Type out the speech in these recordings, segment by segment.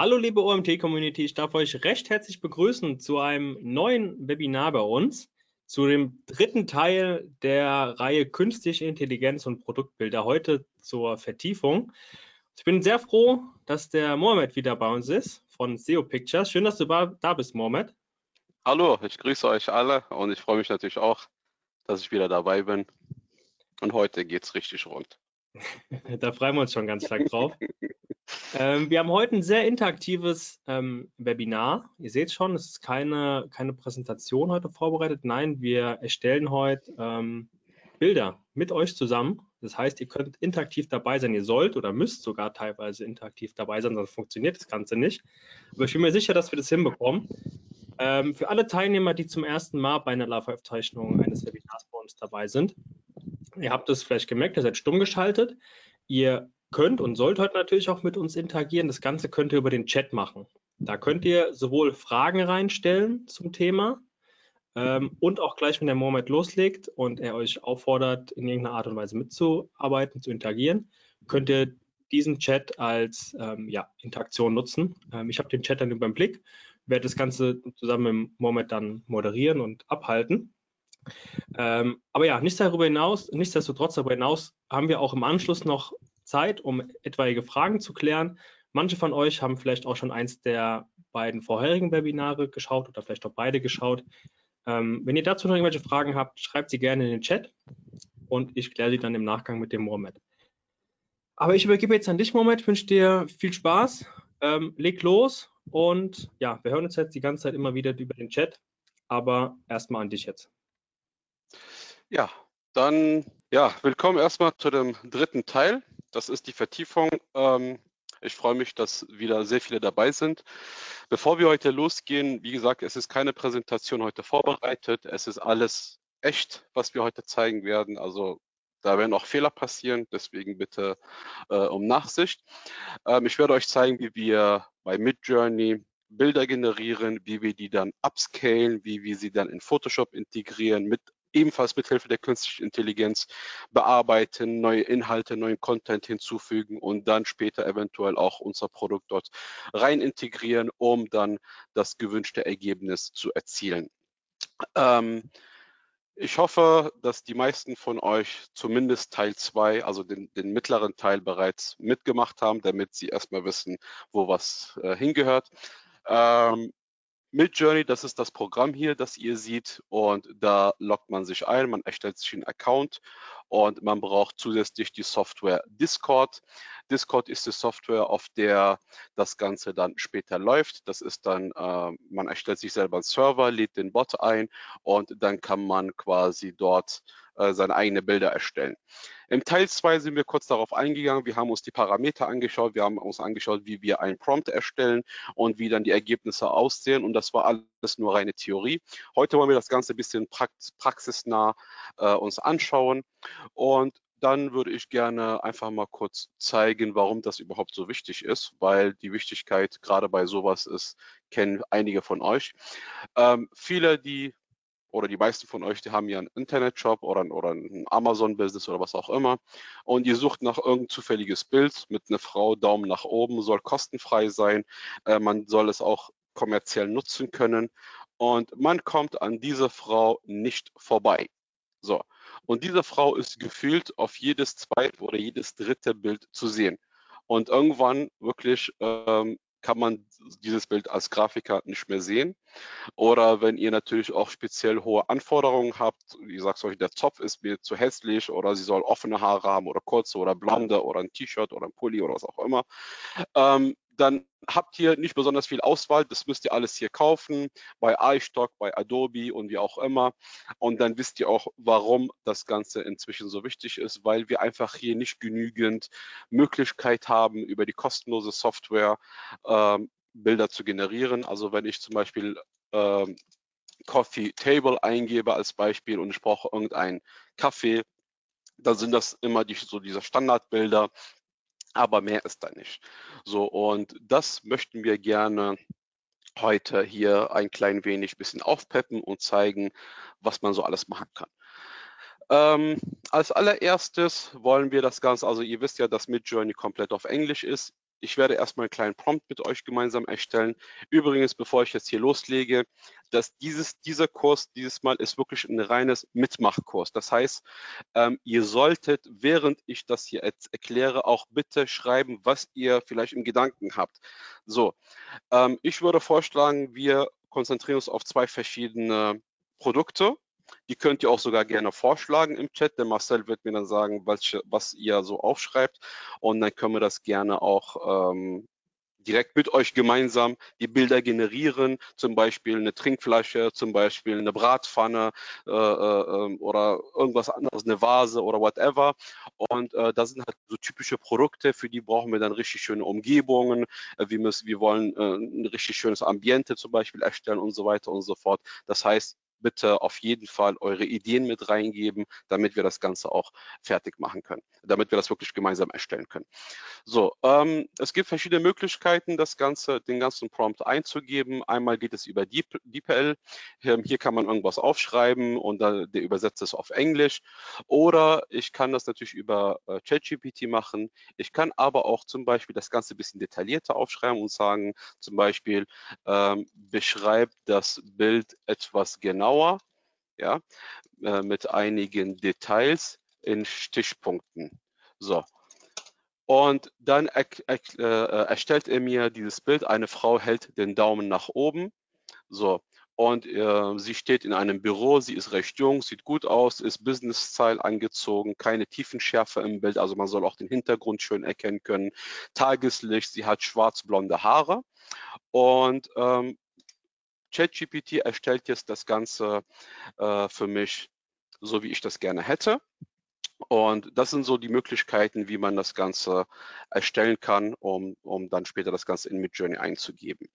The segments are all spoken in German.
Hallo liebe OMT-Community, ich darf euch recht herzlich begrüßen zu einem neuen Webinar bei uns, zu dem dritten Teil der Reihe Künstliche Intelligenz und Produktbilder, heute zur Vertiefung. Ich bin sehr froh, dass der Mohamed wieder bei uns ist von SEO Pictures. Schön, dass du da bist, Mohamed. Hallo, ich grüße euch alle und ich freue mich natürlich auch, dass ich wieder dabei bin. Und heute geht es richtig rund. da freuen wir uns schon ganz stark drauf. ähm, wir haben heute ein sehr interaktives ähm, Webinar. Ihr seht schon, es ist keine, keine Präsentation heute vorbereitet. Nein, wir erstellen heute ähm, Bilder mit euch zusammen. Das heißt, ihr könnt interaktiv dabei sein. Ihr sollt oder müsst sogar teilweise interaktiv dabei sein, sonst funktioniert das Ganze nicht. Aber ich bin mir sicher, dass wir das hinbekommen. Ähm, für alle Teilnehmer, die zum ersten Mal bei einer Live-Aufzeichnung eines Webinars bei uns dabei sind, Ihr habt es vielleicht gemerkt, ihr seid stumm geschaltet. Ihr könnt und sollt heute natürlich auch mit uns interagieren. Das Ganze könnt ihr über den Chat machen. Da könnt ihr sowohl Fragen reinstellen zum Thema ähm, und auch gleich, wenn der Moment loslegt und er euch auffordert, in irgendeiner Art und Weise mitzuarbeiten, zu interagieren, könnt ihr diesen Chat als ähm, ja, Interaktion nutzen. Ähm, ich habe den Chat dann über den Blick, werde das Ganze zusammen mit Moment dann moderieren und abhalten. Ähm, aber ja, nichts darüber hinaus, nichtsdestotrotz darüber hinaus haben wir auch im Anschluss noch Zeit, um etwaige Fragen zu klären. Manche von euch haben vielleicht auch schon eins der beiden vorherigen Webinare geschaut oder vielleicht auch beide geschaut. Ähm, wenn ihr dazu noch irgendwelche Fragen habt, schreibt sie gerne in den Chat und ich kläre sie dann im Nachgang mit dem Mohamed. Aber ich übergebe jetzt an dich, Mohamed, wünsche dir viel Spaß, ähm, leg los und ja, wir hören uns jetzt die ganze Zeit immer wieder über den Chat, aber erstmal an dich jetzt. Ja, dann ja, willkommen erstmal zu dem dritten Teil. Das ist die Vertiefung. Ähm, ich freue mich, dass wieder sehr viele dabei sind. Bevor wir heute losgehen, wie gesagt, es ist keine Präsentation heute vorbereitet. Es ist alles echt, was wir heute zeigen werden. Also da werden auch Fehler passieren, deswegen bitte äh, um Nachsicht. Ähm, ich werde euch zeigen, wie wir bei Midjourney Bilder generieren, wie wir die dann upscalen, wie wir sie dann in Photoshop integrieren mit ebenfalls mit Hilfe der künstlichen Intelligenz bearbeiten, neue Inhalte, neuen Content hinzufügen und dann später eventuell auch unser Produkt dort rein integrieren, um dann das gewünschte Ergebnis zu erzielen. Ähm, ich hoffe, dass die meisten von euch zumindest Teil 2, also den, den, mittleren Teil bereits mitgemacht haben, damit sie erstmal wissen, wo was äh, hingehört. Ähm, Midjourney, das ist das Programm hier, das ihr seht und da loggt man sich ein, man erstellt sich einen Account und man braucht zusätzlich die Software Discord. Discord ist die Software, auf der das Ganze dann später läuft. Das ist dann, äh, man erstellt sich selber einen Server, lädt den Bot ein und dann kann man quasi dort äh, seine eigenen Bilder erstellen. Im Teil 2 sind wir kurz darauf eingegangen. Wir haben uns die Parameter angeschaut. Wir haben uns angeschaut, wie wir einen Prompt erstellen und wie dann die Ergebnisse aussehen. Und das war alles nur reine Theorie. Heute wollen wir das Ganze ein bisschen praxisnah äh, uns anschauen. Und dann würde ich gerne einfach mal kurz zeigen, warum das überhaupt so wichtig ist, weil die Wichtigkeit gerade bei sowas ist, kennen einige von euch. Ähm, viele, die oder die meisten von euch, die haben ja einen Internetshop oder, oder ein Amazon-Business oder was auch immer und ihr sucht nach irgendein zufälliges Bild mit einer Frau, Daumen nach oben, soll kostenfrei sein, äh, man soll es auch kommerziell nutzen können und man kommt an diese Frau nicht vorbei. So, und diese Frau ist gefühlt auf jedes zweite oder jedes dritte Bild zu sehen. Und irgendwann wirklich ähm, kann man dieses Bild als Grafiker nicht mehr sehen. Oder wenn ihr natürlich auch speziell hohe Anforderungen habt, wie gesagt, euch, der Zopf ist mir zu hässlich oder sie soll offene Haare haben oder kurze oder blonde oder ein T-Shirt oder ein Pulli oder was auch immer, ähm, dann habt ihr nicht besonders viel Auswahl. Das müsst ihr alles hier kaufen, bei iStock, bei Adobe und wie auch immer. Und dann wisst ihr auch, warum das Ganze inzwischen so wichtig ist, weil wir einfach hier nicht genügend Möglichkeit haben, über die kostenlose Software ähm, Bilder zu generieren. Also wenn ich zum Beispiel ähm, Coffee Table eingebe als Beispiel und ich brauche irgendeinen Kaffee, dann sind das immer die, so diese Standardbilder, aber mehr ist da nicht. So, und das möchten wir gerne heute hier ein klein wenig bisschen aufpeppen und zeigen, was man so alles machen kann. Ähm, als allererstes wollen wir das Ganze, also ihr wisst ja, dass Midjourney komplett auf Englisch ist. Ich werde erstmal einen kleinen Prompt mit euch gemeinsam erstellen. Übrigens, bevor ich jetzt hier loslege, dass dieses, dieser Kurs dieses Mal ist wirklich ein reines Mitmachkurs. Das heißt, ähm, ihr solltet, während ich das hier jetzt erkläre, auch bitte schreiben, was ihr vielleicht im Gedanken habt. So, ähm, ich würde vorschlagen, wir konzentrieren uns auf zwei verschiedene Produkte. Die könnt ihr auch sogar gerne vorschlagen im Chat. Der Marcel wird mir dann sagen, was, was ihr so aufschreibt. Und dann können wir das gerne auch ähm, direkt mit euch gemeinsam die Bilder generieren, zum Beispiel eine Trinkflasche, zum Beispiel eine Bratpfanne äh, äh, ähm, oder irgendwas anderes, eine Vase oder whatever. Und äh, das sind halt so typische Produkte, für die brauchen wir dann richtig schöne Umgebungen. Äh, wir, müssen, wir wollen äh, ein richtig schönes Ambiente zum Beispiel erstellen und so weiter und so fort. Das heißt, bitte auf jeden Fall eure Ideen mit reingeben, damit wir das Ganze auch fertig machen können, damit wir das wirklich gemeinsam erstellen können. So, ähm, es gibt verschiedene Möglichkeiten, das Ganze, den ganzen Prompt einzugeben. Einmal geht es über DeepL. Ähm, hier kann man irgendwas aufschreiben und dann, der übersetzt es auf Englisch. Oder ich kann das natürlich über äh, ChatGPT machen. Ich kann aber auch zum Beispiel das Ganze ein bisschen detaillierter aufschreiben und sagen, zum Beispiel, ähm, beschreibt das Bild etwas genauer genauer, ja, äh, mit einigen Details in Stichpunkten. So. Und dann er, er, äh, erstellt er mir dieses Bild. Eine Frau hält den Daumen nach oben. So. Und äh, sie steht in einem Büro, sie ist recht jung, sieht gut aus, ist Business-Style angezogen, keine Tiefenschärfe im Bild, also man soll auch den Hintergrund schön erkennen können. Tageslicht, sie hat schwarz-blonde Haare. Und ähm, ChatGPT erstellt jetzt das Ganze äh, für mich so, wie ich das gerne hätte. Und das sind so die Möglichkeiten, wie man das Ganze erstellen kann, um, um dann später das Ganze in Midjourney einzugeben.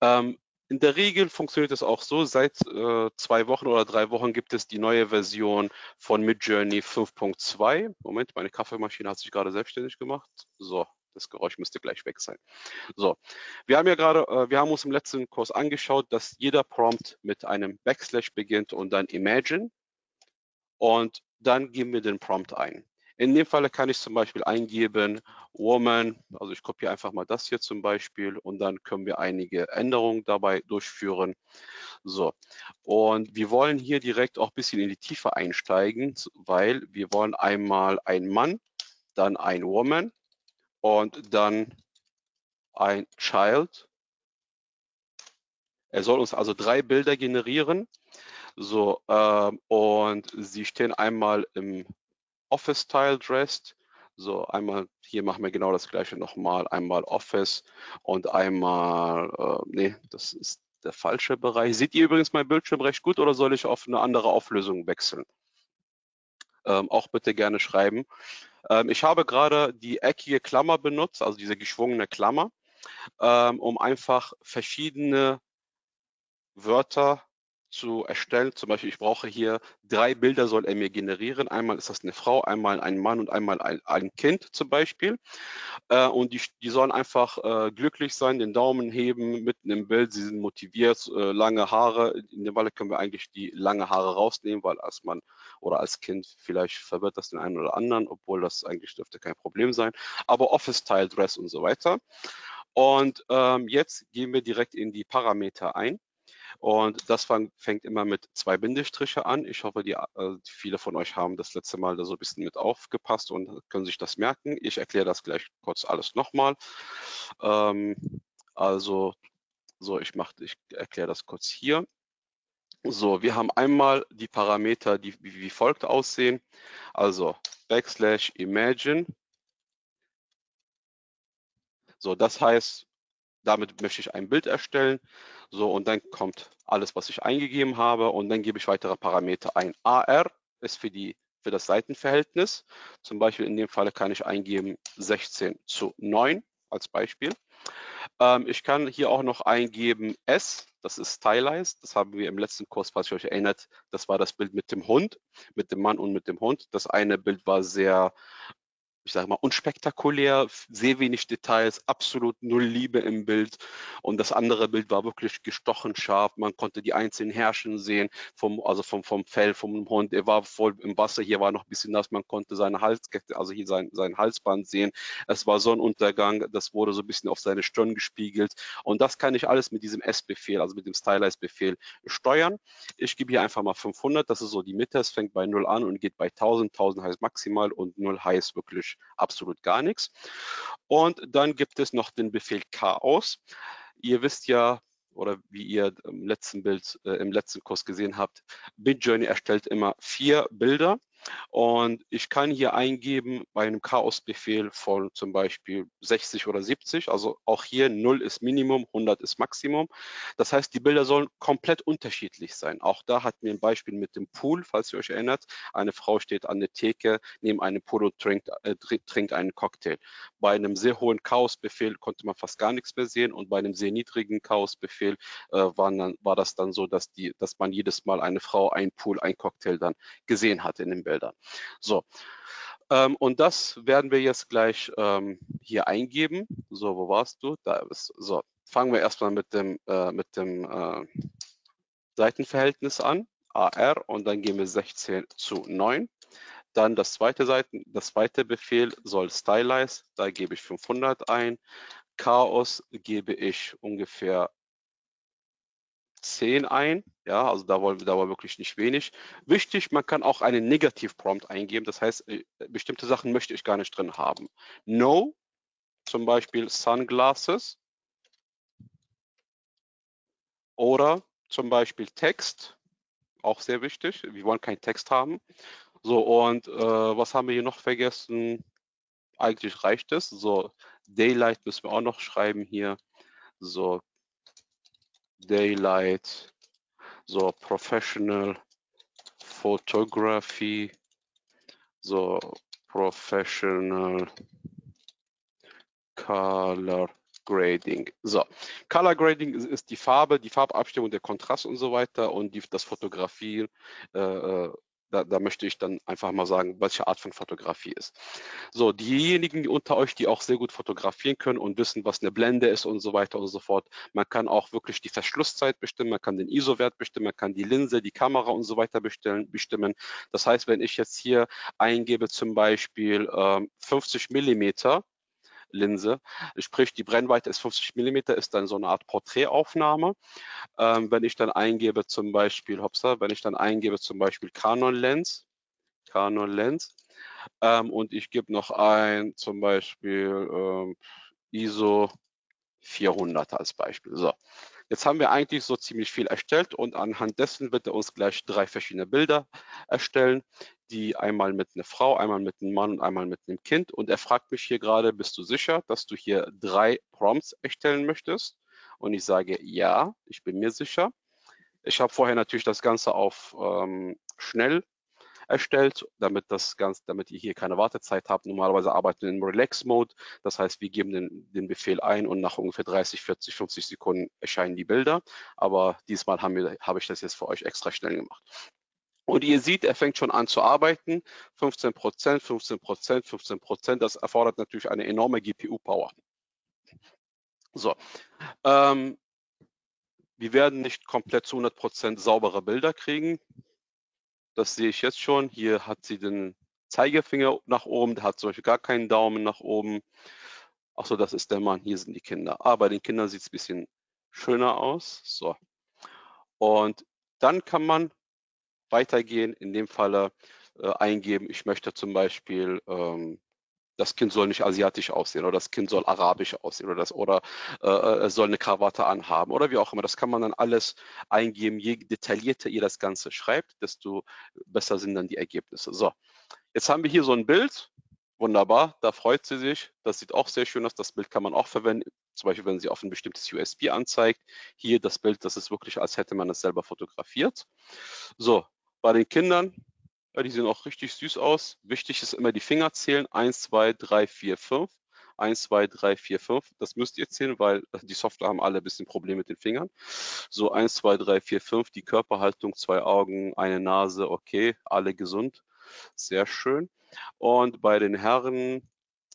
Ähm, in der Regel funktioniert es auch so, seit äh, zwei Wochen oder drei Wochen gibt es die neue Version von Midjourney 5.2. Moment, meine Kaffeemaschine hat sich gerade selbstständig gemacht. So, das Geräusch müsste gleich weg sein. So, wir haben ja gerade, äh, wir haben uns im letzten Kurs angeschaut, dass jeder Prompt mit einem Backslash beginnt und dann Imagine. Und dann geben wir den Prompt ein. In dem Fall kann ich zum Beispiel eingeben Woman, also ich kopiere einfach mal das hier zum Beispiel und dann können wir einige Änderungen dabei durchführen. So, und wir wollen hier direkt auch ein bisschen in die Tiefe einsteigen, weil wir wollen einmal ein Mann, dann ein Woman und dann ein Child. Er soll uns also drei Bilder generieren. So, ähm, und sie stehen einmal im Office-Style dressed. So, einmal hier machen wir genau das gleiche nochmal. Einmal Office und einmal, äh, nee, das ist der falsche Bereich. Seht ihr übrigens mein Bildschirm recht gut oder soll ich auf eine andere Auflösung wechseln? Ähm, auch bitte gerne schreiben. Ähm, ich habe gerade die eckige Klammer benutzt, also diese geschwungene Klammer, ähm, um einfach verschiedene Wörter zu erstellen. Zum Beispiel, ich brauche hier drei Bilder, soll er mir generieren. Einmal ist das eine Frau, einmal ein Mann und einmal ein, ein Kind zum Beispiel. Äh, und die, die sollen einfach äh, glücklich sein, den Daumen heben, mitten im Bild, sie sind motiviert, äh, lange Haare. In dem Falle können wir eigentlich die lange Haare rausnehmen, weil als Mann oder als Kind vielleicht verwirrt das den einen oder anderen, obwohl das eigentlich dürfte kein Problem sein. Aber Office-Style, Dress und so weiter. Und ähm, jetzt gehen wir direkt in die Parameter ein. Und das fang, fängt immer mit zwei Bindestriche an. Ich hoffe, die, äh, viele von euch haben das letzte Mal da so ein bisschen mit aufgepasst und können sich das merken. Ich erkläre das gleich kurz alles nochmal. Ähm, also, so, ich, mach, ich erkläre das kurz hier. So, wir haben einmal die Parameter, die wie, wie folgt aussehen. Also Backslash Imagine. So, das heißt, damit möchte ich ein Bild erstellen. So, und dann kommt alles, was ich eingegeben habe und dann gebe ich weitere Parameter ein. AR ist für, die, für das Seitenverhältnis. Zum Beispiel in dem Fall kann ich eingeben 16 zu 9 als Beispiel. Ähm, ich kann hier auch noch eingeben S, das ist Stylized. Das haben wir im letzten Kurs, falls ihr euch erinnert, das war das Bild mit dem Hund, mit dem Mann und mit dem Hund. Das eine Bild war sehr ich sage mal, unspektakulär, sehr wenig Details, absolut null Liebe im Bild. Und das andere Bild war wirklich gestochen scharf. Man konnte die einzelnen Härchen sehen, vom, also vom, vom Fell vom Hund. Er war voll im Wasser. Hier war noch ein bisschen nass. Man konnte seine Halskette, also hier sein, sein Halsband sehen. Es war Sonnenuntergang. Das wurde so ein bisschen auf seine Stirn gespiegelt. Und das kann ich alles mit diesem S-Befehl, also mit dem Stylize-Befehl steuern. Ich gebe hier einfach mal 500. Das ist so die Mitte. Es fängt bei 0 an und geht bei 1000. 1000 heißt maximal und 0 heißt wirklich absolut gar nichts. Und dann gibt es noch den Befehl Chaos. Ihr wisst ja, oder wie ihr im letzten Bild, äh, im letzten Kurs gesehen habt, Midjourney erstellt immer vier Bilder und ich kann hier eingeben bei einem Chaos-Befehl von zum Beispiel 60 oder 70. Also auch hier 0 ist Minimum, 100 ist Maximum. Das heißt, die Bilder sollen komplett unterschiedlich sein. Auch da hatten wir ein Beispiel mit dem Pool, falls ihr euch erinnert. Eine Frau steht an der Theke neben einem Pool und trinkt, äh, trinkt einen Cocktail. Bei einem sehr hohen Chaos-Befehl konnte man fast gar nichts mehr sehen und bei einem sehr niedrigen Chaos-Befehl äh, war das dann so, dass, die, dass man jedes Mal eine Frau, ein Pool, ein Cocktail dann gesehen hat in dem Bild. Felder. So. Ähm, und das werden wir jetzt gleich ähm, hier eingeben. So, wo warst du? Da ist so. Fangen wir erstmal mit dem, äh, mit dem äh, Seitenverhältnis an, AR, und dann gehen wir 16 zu 9. Dann das zweite Seiten, das zweite Befehl soll Stylize, da gebe ich 500 ein. Chaos gebe ich ungefähr 10 ein. Ja, also da wollen wir da war wirklich nicht wenig. Wichtig, man kann auch einen Negativ-Prompt eingeben. Das heißt, äh, bestimmte Sachen möchte ich gar nicht drin haben. No, zum Beispiel Sunglasses. Oder zum Beispiel Text, auch sehr wichtig. Wir wollen keinen Text haben. So, und äh, was haben wir hier noch vergessen? Eigentlich reicht es. So, Daylight müssen wir auch noch schreiben hier. So, Daylight, so Professional Photography, so Professional Color Grading. So, Color Grading ist, die Farbe, die Farbabstimmung, der Kontrast und so weiter und die, das Fotografieren äh, äh da, da, möchte ich dann einfach mal sagen, welche Art von Fotografie ist. So, diejenigen unter euch, die auch sehr gut fotografieren können und wissen, was eine Blende ist und so weiter und so fort, man kann auch wirklich die Verschlusszeit bestimmen, man kann den ISO-Wert bestimmen, man kann die Linse, die Kamera und so weiter bestellen, bestimmen. Das heißt, wenn ich jetzt hier eingebe zum Beispiel äh, 50 Millimeter, Linse. Sprich, die Brennweite ist 50 mm, ist dann so eine Art Porträtaufnahme. Ähm, wenn ich dann eingebe zum Beispiel, hopsa, wenn ich dann eingebe zum Beispiel Canon Lens, Canon Lens, ähm, und ich gebe noch ein zum Beispiel ähm, ISO 400 als Beispiel. So, Jetzt haben wir eigentlich so ziemlich viel erstellt und anhand dessen wird er uns gleich drei verschiedene Bilder erstellen, die einmal mit einer Frau, einmal mit einem Mann und einmal mit einem Kind. Und er fragt mich hier gerade, bist du sicher, dass du hier drei Prompts erstellen möchtest? Und ich sage, ja, ich bin mir sicher. Ich habe vorher natürlich das Ganze auf ähm, schnell erstellt, damit das ganz, damit ihr hier keine Wartezeit habt. Normalerweise arbeiten wir im Relax-Mode. Das heißt, wir geben den, den Befehl ein und nach ungefähr 30, 40, 50 Sekunden erscheinen die Bilder. Aber diesmal haben wir, habe ich das jetzt für euch extra schnell gemacht. Und ihr seht, er fängt schon an zu arbeiten. 15 Prozent, 15 Prozent, 15 Prozent. Das erfordert natürlich eine enorme GPU-Power. So. Ähm, wir werden nicht komplett zu 100 Prozent saubere Bilder kriegen. Das sehe ich jetzt schon. Hier hat sie den Zeigefinger nach oben, der hat zum Beispiel gar keinen Daumen nach oben. Achso, das ist der Mann, hier sind die Kinder. Ah, bei den Kindern sieht es ein bisschen schöner aus. So. Und dann kann man weitergehen, in dem Falle äh, eingeben, ich möchte zum Beispiel ähm, das Kind soll nicht asiatisch aussehen oder das Kind soll arabisch aussehen oder das oder äh, äh, soll eine Krawatte anhaben oder wie auch immer. Das kann man dann alles eingeben. Je detaillierter ihr das Ganze schreibt, desto besser sind dann die Ergebnisse. So, jetzt haben wir hier so ein Bild. Wunderbar, da freut sie sich. Das sieht auch sehr schön aus. Das Bild kann man auch verwenden, zum Beispiel, wenn sie auf ein bestimmtes USB anzeigt. Hier das Bild, das ist wirklich, als hätte man es selber fotografiert. So, bei den Kindern ja, die sehen auch richtig süß aus. Wichtig ist immer die Finger zählen. 1, 2, 3, 4, 5. 1, 2, 3, 4, 5. Das müsst ihr zählen, weil die Software haben alle ein bisschen Probleme mit den Fingern. So 1, 2, 3, 4, 5. Die Körperhaltung, zwei Augen, eine Nase, okay, alle gesund. Sehr schön. Und bei den Herren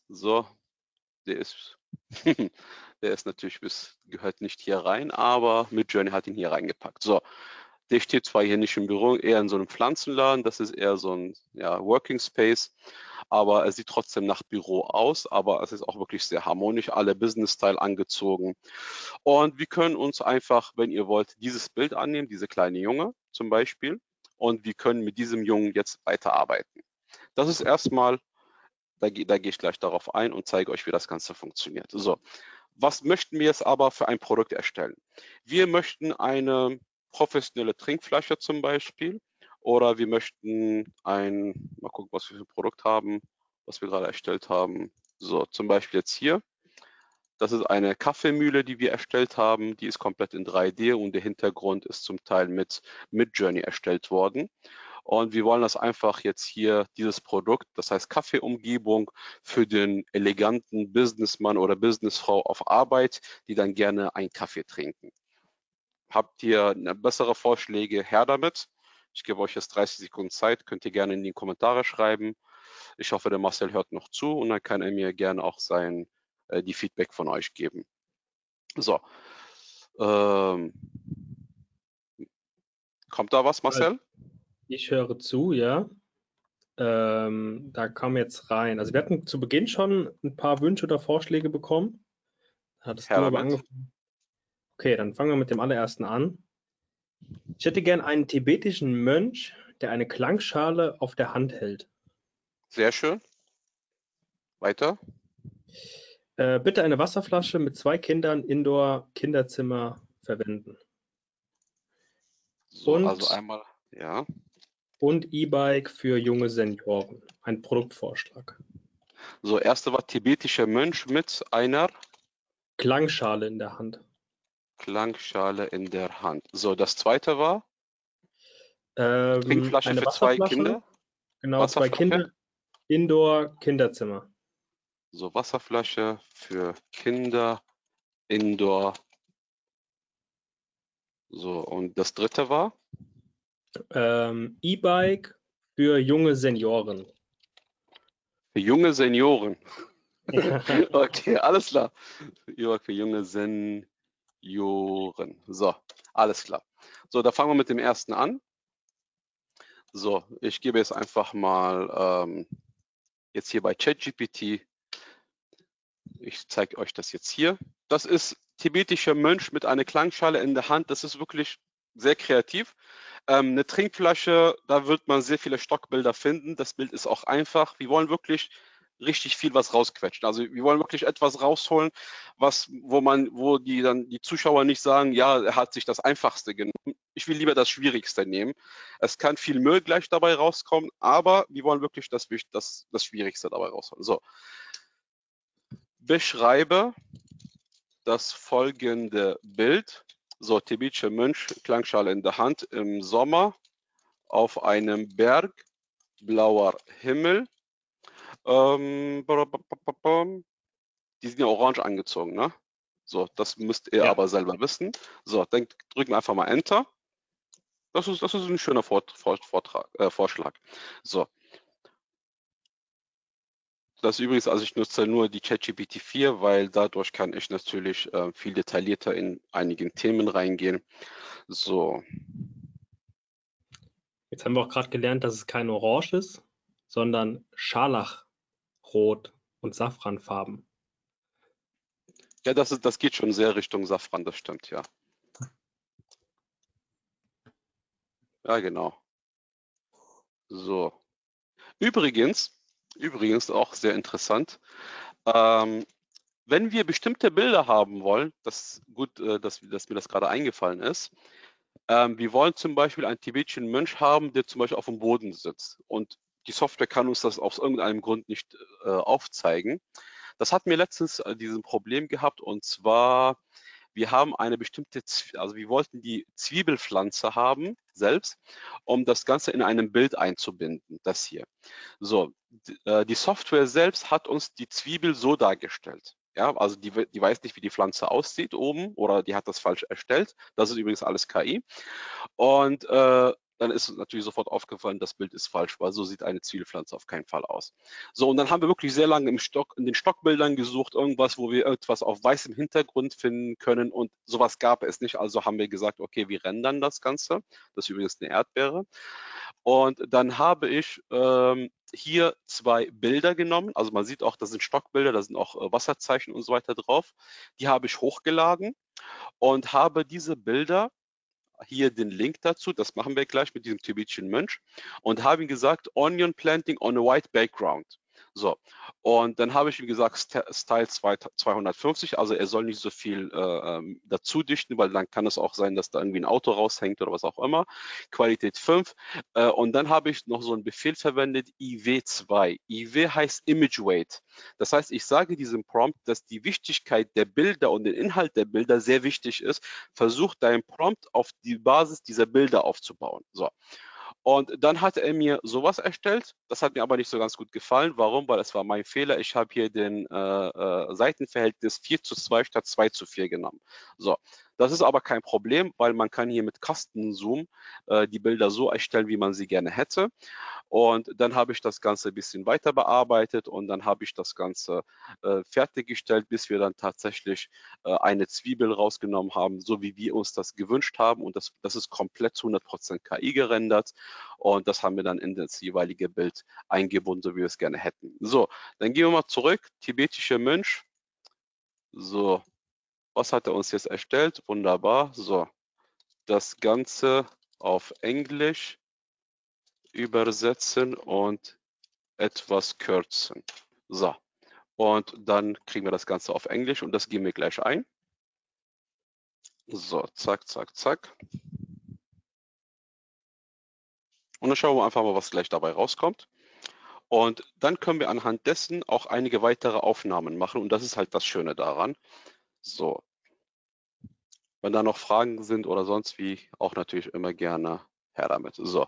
So, der ist, der ist natürlich bis, gehört nicht hier rein, aber Midjourney hat ihn hier reingepackt. So, der steht zwar hier nicht im Büro, eher in so einem Pflanzenladen, das ist eher so ein ja, Working Space, aber es sieht trotzdem nach Büro aus, aber es ist auch wirklich sehr harmonisch, alle Business-Style angezogen. Und wir können uns einfach, wenn ihr wollt, dieses Bild annehmen, diese kleine Junge zum Beispiel, und wir können mit diesem Jungen jetzt weiterarbeiten. Das ist erstmal, da, da gehe ich gleich darauf ein und zeige euch, wie das Ganze funktioniert. So, was möchten wir jetzt aber für ein Produkt erstellen? Wir möchten eine professionelle Trinkflasche zum Beispiel. Oder wir möchten ein, mal gucken, was wir für ein Produkt haben, was wir gerade erstellt haben. So, zum Beispiel jetzt hier. Das ist eine Kaffeemühle, die wir erstellt haben. Die ist komplett in 3D und der Hintergrund ist zum Teil mit Midjourney erstellt worden. Und wir wollen das einfach jetzt hier, dieses Produkt, das heißt Kaffeeumgebung für den eleganten Businessmann oder Businessfrau auf Arbeit, die dann gerne einen Kaffee trinken. Habt ihr bessere Vorschläge? Her damit. Ich gebe euch jetzt 30 Sekunden Zeit, könnt ihr gerne in die Kommentare schreiben. Ich hoffe, der Marcel hört noch zu und dann kann er mir gerne auch sein, äh, die Feedback von euch geben. So. Ähm, kommt da was, Marcel? Ich höre zu, ja. Ähm, da kam jetzt rein. Also wir hatten zu Beginn schon ein paar Wünsche oder Vorschläge bekommen. Hattest Herr du aber angefangen. Okay, dann fangen wir mit dem allerersten an. Ich hätte gern einen tibetischen Mönch, der eine Klangschale auf der Hand hält. Sehr schön. Weiter. Äh, bitte eine Wasserflasche mit zwei Kindern Indoor-Kinderzimmer verwenden. So, Und- also einmal, ja. Und E-Bike für junge Senioren. Ein Produktvorschlag. So, erste war tibetischer Mönch mit einer Klangschale in der Hand. Klangschale in der Hand. So, das zweite war Ähm, Trinkflasche für zwei. Kinder. Genau, zwei. Kinder. Indoor-Kinderzimmer. So, Wasserflasche für Kinder, Indoor. So, und das dritte war Ähm, E-Bike für junge Senioren. für junge Senioren. Okay, alles klar. Ja, für junge Senioren. So, alles klar. So, da fangen wir mit dem ersten an. So, ich gebe jetzt einfach mal ähm, jetzt hier bei ChatGPT. Ich zeige euch das jetzt hier. Das ist tibetischer Mönch mit einer Klangschale in der Hand. Das ist wirklich sehr kreativ. Ähm, eine Trinkflasche, da wird man sehr viele Stockbilder finden. Das Bild ist auch einfach. Wir wollen wirklich richtig viel was rausquetschen. Also wir wollen wirklich etwas rausholen, was, wo man, wo die dann die Zuschauer nicht sagen, ja, er hat sich das Einfachste genommen. Ich will lieber das Schwierigste nehmen. Es kann viel Müll gleich dabei rauskommen, aber wir wollen wirklich das, das, das Schwierigste dabei rausholen. So. Beschreibe das folgende Bild. So, tibetischer Mönch, Klangschale in der Hand im Sommer auf einem Berg, blauer Himmel. Ähm, die sind ja orange angezogen, ne? So, das müsst ihr Ja. aber selber wissen. So, dann drücken wir einfach mal Enter. Das ist, das ist ein schöner Vort, Vort, Vortrag, äh, Vorschlag. So. Das ist übrigens, also ich nutze nur die ChatGPT 4, weil dadurch kann ich natürlich äh, viel detaillierter in einigen Themen reingehen. So, Jetzt haben wir auch gerade gelernt, dass es kein Orange ist, sondern Scharlachrot und Safranfarben. ja, das, ist, das geht schon sehr Richtung Safran, das stimmt, ja. Ja, genau. So. Übrigens, übrigens auch sehr interessant, ähm, wenn wir bestimmte Bilder haben wollen, das gut, äh, dass, dass mir das gerade eingefallen ist, ähm, wir wollen zum Beispiel einen tibetischen Mönch haben, der zum Beispiel auf dem Boden sitzt und die Software kann uns das aus irgendeinem Grund nicht äh, aufzeigen. Das hat mir letztens äh, diesen Problem gehabt und zwar, wir haben eine bestimmte, also wir wollten die Zwiebelpflanze haben selbst, um das Ganze in einem Bild einzubinden, das hier. So, äh, die Software selbst hat uns die Zwiebel so dargestellt. Ja, also die, die weiß nicht, wie die Pflanze aussieht oben oder die hat das falsch erstellt. Das ist übrigens alles KI. Und äh, dann ist natürlich sofort aufgefallen, das Bild ist falsch, weil so sieht eine Zwiebelpflanze auf keinen Fall aus. So, und dann haben wir wirklich sehr lange im Stock, in den Stockbildern gesucht, irgendwas, wo wir etwas auf weißem Hintergrund finden können und sowas gab es nicht. Also haben wir gesagt, okay, wir rendern das Ganze. Das ist übrigens eine Erdbeere. Und dann habe ich ähm, hier zwei Bilder genommen. Also man sieht auch, das sind Stockbilder, da sind auch äh, Wasserzeichen und so weiter drauf. Die habe ich hochgeladen und habe diese Bilder hier den Link dazu, das machen wir gleich mit diesem tibetischen Mönch und habe ihm gesagt, Onion Planting on a White Background. So, und dann habe ich ihm gesagt, Style 250, also er soll nicht so viel äh, ähm, dazu dichten, weil dann kann es auch sein, dass da irgendwie ein Auto raushängt oder was auch immer. Qualität 5. Äh, und dann habe ich noch so einen Befehl verwendet, IW2. IW heißt Image Weight. Das heißt, ich sage diesem Prompt, dass die Wichtigkeit der Bilder und den Inhalt der Bilder sehr wichtig ist. Versuch dein Prompt auf die Basis dieser Bilder aufzubauen. So. Und dann hat er mir sowas erstellt. Das hat mir aber nicht so ganz gut gefallen. Warum? Weil es war mein Fehler. Ich habe hier den äh, äh, Seitenverhältnis 4 zu 2 statt 2 zu 4 genommen. So, das ist aber kein Problem, weil man kann hier mit Kastenzoom äh, die Bilder so erstellen, wie man sie gerne hätte. Und dann habe ich das Ganze ein bisschen weiter bearbeitet und dann habe ich das Ganze äh, fertiggestellt, bis wir dann tatsächlich äh, eine Zwiebel rausgenommen haben, so wie wir uns das gewünscht haben. Und das, das ist komplett zu 100% KI gerendert. Und das haben wir dann in das jeweilige Bild eingebunden, so wie wir es gerne hätten. So, dann gehen wir mal zurück. Tibetischer Mönch. So, was hat er uns jetzt erstellt? Wunderbar. So, das Ganze auf Englisch übersetzen und etwas kürzen. So, und dann kriegen wir das Ganze auf Englisch und das geben wir gleich ein. So, zack, zack, zack. Und dann schauen wir einfach mal, was gleich dabei rauskommt. Und dann können wir anhand dessen auch einige weitere Aufnahmen machen. Und das ist halt das Schöne daran. So. Wenn da noch Fragen sind oder sonst wie, auch natürlich immer gerne her damit. So.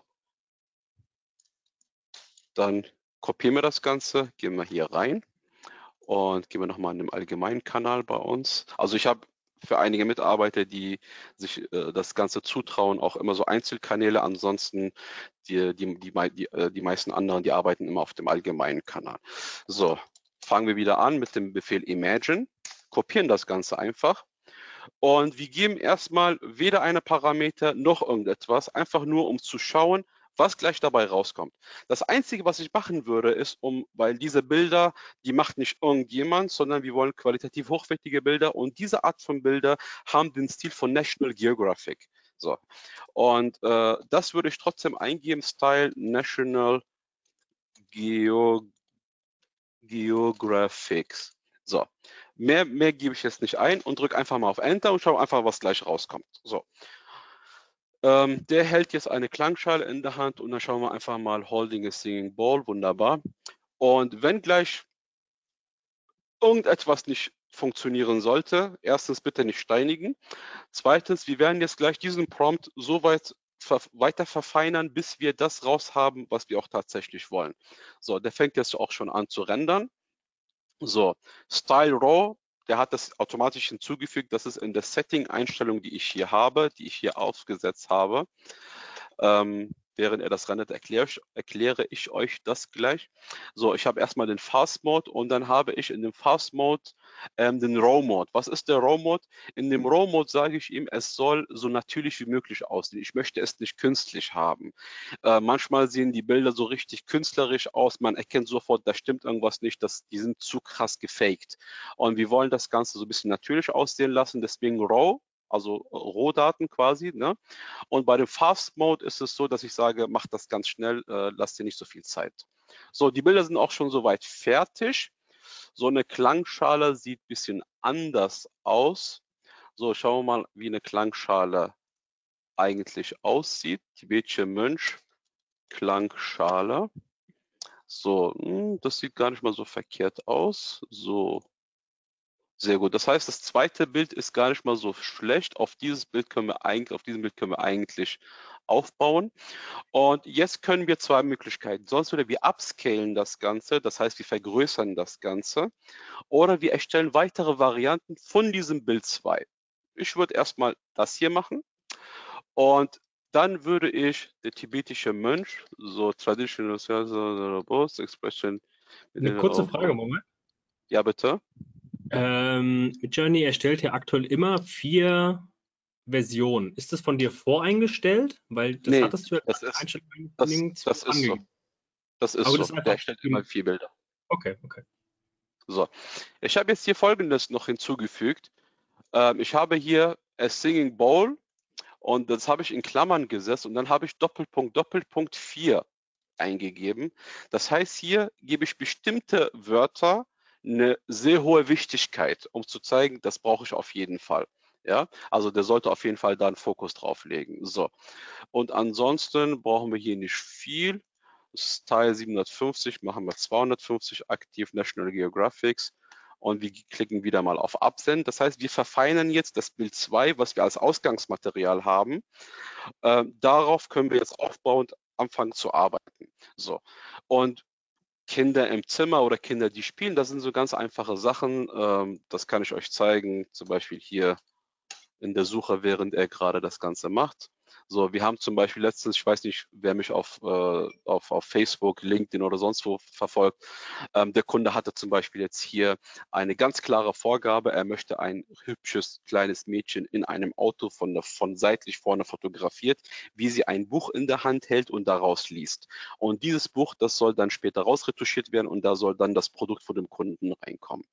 Dann kopieren wir das Ganze, gehen wir hier rein und gehen wir nochmal in den allgemeinen Kanal bei uns. Also ich habe für einige Mitarbeiter, die sich äh, das Ganze zutrauen, auch immer so Einzelkanäle. Ansonsten die, die, die, die, äh, die meisten anderen, die arbeiten immer auf dem allgemeinen Kanal. So, fangen wir wieder an mit dem Befehl Imagine, kopieren das Ganze einfach und wir geben erstmal weder eine Parameter noch irgendetwas, einfach nur um zu schauen, was gleich dabei rauskommt. Das Einzige, was ich machen würde, ist, um, weil diese Bilder, die macht nicht irgendjemand, sondern wir wollen qualitativ hochwertige Bilder und diese Art von Bilder haben den Stil von National Geographic. So. Und äh, das würde ich trotzdem eingeben, Style National Geo Geographics. So. Mehr, mehr gebe ich jetzt nicht ein und drücke einfach mal auf Enter und schaue einfach, was gleich rauskommt. So. Ähm, der hält jetzt eine Klangschale in der Hand und dann schauen wir einfach mal Holding a Singing Ball, wunderbar. Und wenn gleich irgendetwas nicht funktionieren sollte, erstens bitte nicht steinigen. Zweitens, wir werden jetzt gleich diesen Prompt so weit weiter verfeinern, bis wir das raus haben, was wir auch tatsächlich wollen. So, der fängt jetzt auch schon an zu rendern. So, Style Raw der hat das automatisch hinzugefügt. Das ist in der Setting-Einstellung, die ich hier habe, die ich hier aufgesetzt habe. Ähm, während er das rendert, erkläre ich, erkläre ich euch das gleich. So, ich habe erstmal den Fast Mode und dann habe ich in dem Fast Mode ähm, den Raw Mode. Was ist der Raw Mode? In dem Raw Mode sage ich ihm, es soll so natürlich wie möglich aussehen. Ich möchte es nicht künstlich haben. Äh, manchmal sehen die Bilder so richtig künstlerisch aus. Man erkennt sofort, da stimmt irgendwas nicht. Das, die sind zu krass gefaked. Und wir wollen das Ganze so ein bisschen natürlich aussehen lassen. Deswegen Raw also Rohdaten quasi. Ne? Und bei dem Fast Mode ist es so, dass ich sage, mach das ganz schnell, äh, lass dir nicht so viel Zeit. So, die Bilder sind auch schon soweit fertig. So eine Klangschale sieht ein bisschen anders aus. So, schauen wir mal, wie eine Klangschale eigentlich aussieht. Tibetische Mönch, Klangschale. So, hm, das sieht gar nicht mal so verkehrt aus. So, sehr gut. Das heißt, das zweite Bild ist gar nicht mal so schlecht. Auf dieses Bild können wir eigentlich, auf diesem Bild können wir eigentlich aufbauen. Und jetzt können wir zwei Möglichkeiten. Sonst würde wir upscalen das Ganze, das heißt, wir vergrößern das Ganze. Oder wir erstellen weitere Varianten von diesem Bild 2. Ich würde erstmal das hier machen. Und dann würde ich der tibetische Mönch, so traditional robust expression. Eine kurze Frage, Moment. Ja, bitte. Ähm, Journey erstellt ja aktuell immer vier Versionen. Ist das von dir voreingestellt? Weil das nee, hattest du ja das ist, das, das ist so. Das ist Aber so. Das Der erstellt immer vier Bilder. Okay, okay. So, ich habe jetzt hier Folgendes noch hinzugefügt. Ähm, ich habe hier a Singing Bowl und das habe ich in Klammern gesetzt und dann habe ich Doppelpunkt, Doppelpunkt 4 eingegeben. Das heißt, hier gebe ich bestimmte Wörter eine sehr hohe Wichtigkeit, um zu zeigen, das brauche ich auf jeden Fall. Ja, also der sollte auf jeden Fall da einen Fokus drauf legen. So. Und ansonsten brauchen wir hier nicht viel. Style 750 machen wir 250 aktiv National Geographics und wir klicken wieder mal auf Absenden. Das heißt, wir verfeinern jetzt das Bild 2, was wir als Ausgangsmaterial haben. Äh, darauf können wir jetzt aufbauend anfangen zu arbeiten. So. Und Kinder im Zimmer oder Kinder, die spielen, das sind so ganz einfache Sachen. Ähm, das kann ich euch zeigen, zum Beispiel hier in der Suche, während er gerade das Ganze macht. So, wir haben zum Beispiel letztens, ich weiß nicht, wer mich auf, äh, auf, auf Facebook, LinkedIn oder sonst wo verfolgt, ähm, der Kunde hatte zum Beispiel jetzt hier eine ganz klare Vorgabe, er möchte ein hübsches kleines Mädchen in einem Auto von, von seitlich vorne fotografiert, wie sie ein Buch in der Hand hält und daraus liest. Und dieses Buch, das soll dann später rausretuschiert werden und da soll dann das Produkt von dem Kunden reinkommen.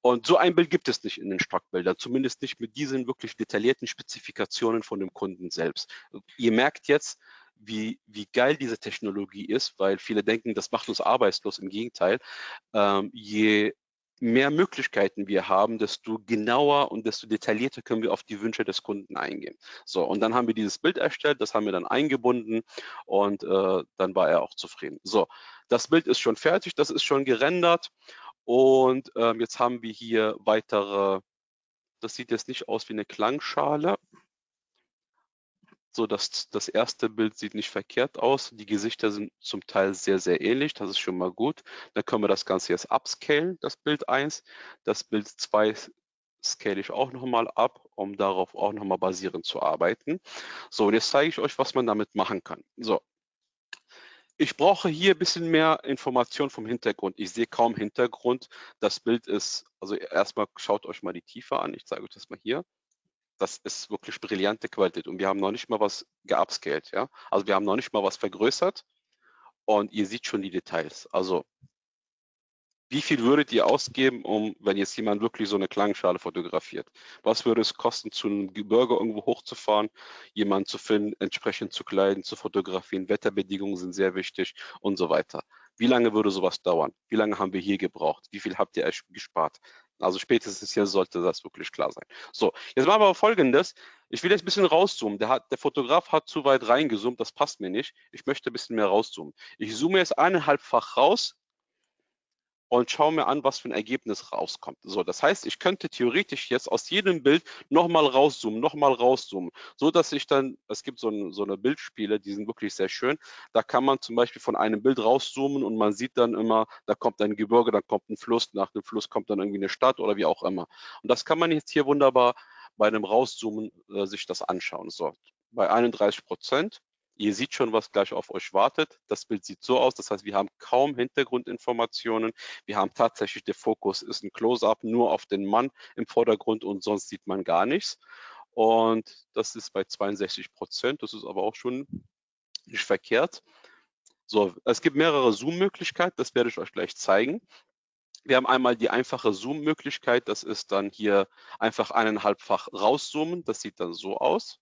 Und so ein Bild gibt es nicht in den Stockbildern, zumindest nicht mit diesen wirklich detaillierten Spezifikationen von dem Kunden selbst ihr merkt jetzt, wie, wie geil diese Technologie ist, weil viele denken, das macht uns arbeitslos. Im Gegenteil, ähm, je mehr Möglichkeiten wir haben, desto genauer und desto detaillierter können wir auf die Wünsche des Kunden eingehen. So, und dann haben wir dieses Bild erstellt, das haben wir dann eingebunden und äh, dann war er auch zufrieden. So, das Bild ist schon fertig, das ist schon gerendert und äh, jetzt haben wir hier weitere, das sieht jetzt nicht aus wie eine Klangschale, so, das, das erste Bild sieht nicht verkehrt aus. Die Gesichter sind zum Teil sehr, sehr ähnlich. Das ist schon mal gut. Dann können wir das Ganze jetzt upscalen, das Bild 1. Das Bild 2 scale ich auch nochmal ab, um darauf auch nochmal basierend zu arbeiten. So, und jetzt zeige ich euch, was man damit machen kann. So, ich brauche hier ein bisschen mehr Information vom Hintergrund. Ich sehe kaum Hintergrund. Das Bild ist, also erstmal schaut euch mal die Tiefe an. Ich zeige euch das mal hier das ist wirklich brillante Qualität und wir haben noch nicht mal was geupscaled, ja. Also wir haben noch nicht mal was vergrößert und ihr seht schon die Details. Also wie viel würdet ihr ausgeben, um, wenn jetzt jemand wirklich so eine Klangschale fotografiert? Was würde es kosten, zu einem Gebirge irgendwo hochzufahren, jemanden zu finden, entsprechend zu kleiden, zu fotografieren? Wetterbedingungen sind sehr wichtig und so weiter. Wie lange würde sowas dauern? Wie lange haben wir hier gebraucht? Wie viel habt ihr gespart? Also spätestens hier sollte das wirklich klar sein. So, jetzt machen wir folgendes. Ich will jetzt ein bisschen rauszoomen. Der, hat, der Fotograf hat zu weit reingezoomt, das passt mir nicht. Ich möchte ein bisschen mehr rauszoomen. Ich zoome jetzt eineinhalbfach raus und schaue mir an, was für ein Ergebnis rauskommt. So, das heißt, ich könnte theoretisch jetzt aus jedem Bild nochmal rauszoomen, nochmal rauszoomen, so dass ich dann, es gibt so, ein, so eine Bildspiele, die sind wirklich sehr schön. Da kann man zum Beispiel von einem Bild rauszoomen und man sieht dann immer, da kommt ein Gebirge, da kommt ein Fluss, nach dem Fluss kommt dann irgendwie eine Stadt oder wie auch immer. Und das kann man jetzt hier wunderbar bei einem Rauszoomen äh, sich das anschauen. So, bei 31 Prozent Ihr seht schon, was gleich auf euch wartet. Das Bild sieht so aus. Das heißt, wir haben kaum Hintergrundinformationen. Wir haben tatsächlich, der Fokus ist ein Close-up nur auf den Mann im Vordergrund und sonst sieht man gar nichts. Und das ist bei 62 Prozent. Das ist aber auch schon nicht verkehrt. So, es gibt mehrere Zoom-Möglichkeiten. Das werde ich euch gleich zeigen. Wir haben einmal die einfache Zoom-Möglichkeit. Das ist dann hier einfach eineinhalbfach rauszoomen. Das sieht dann so aus.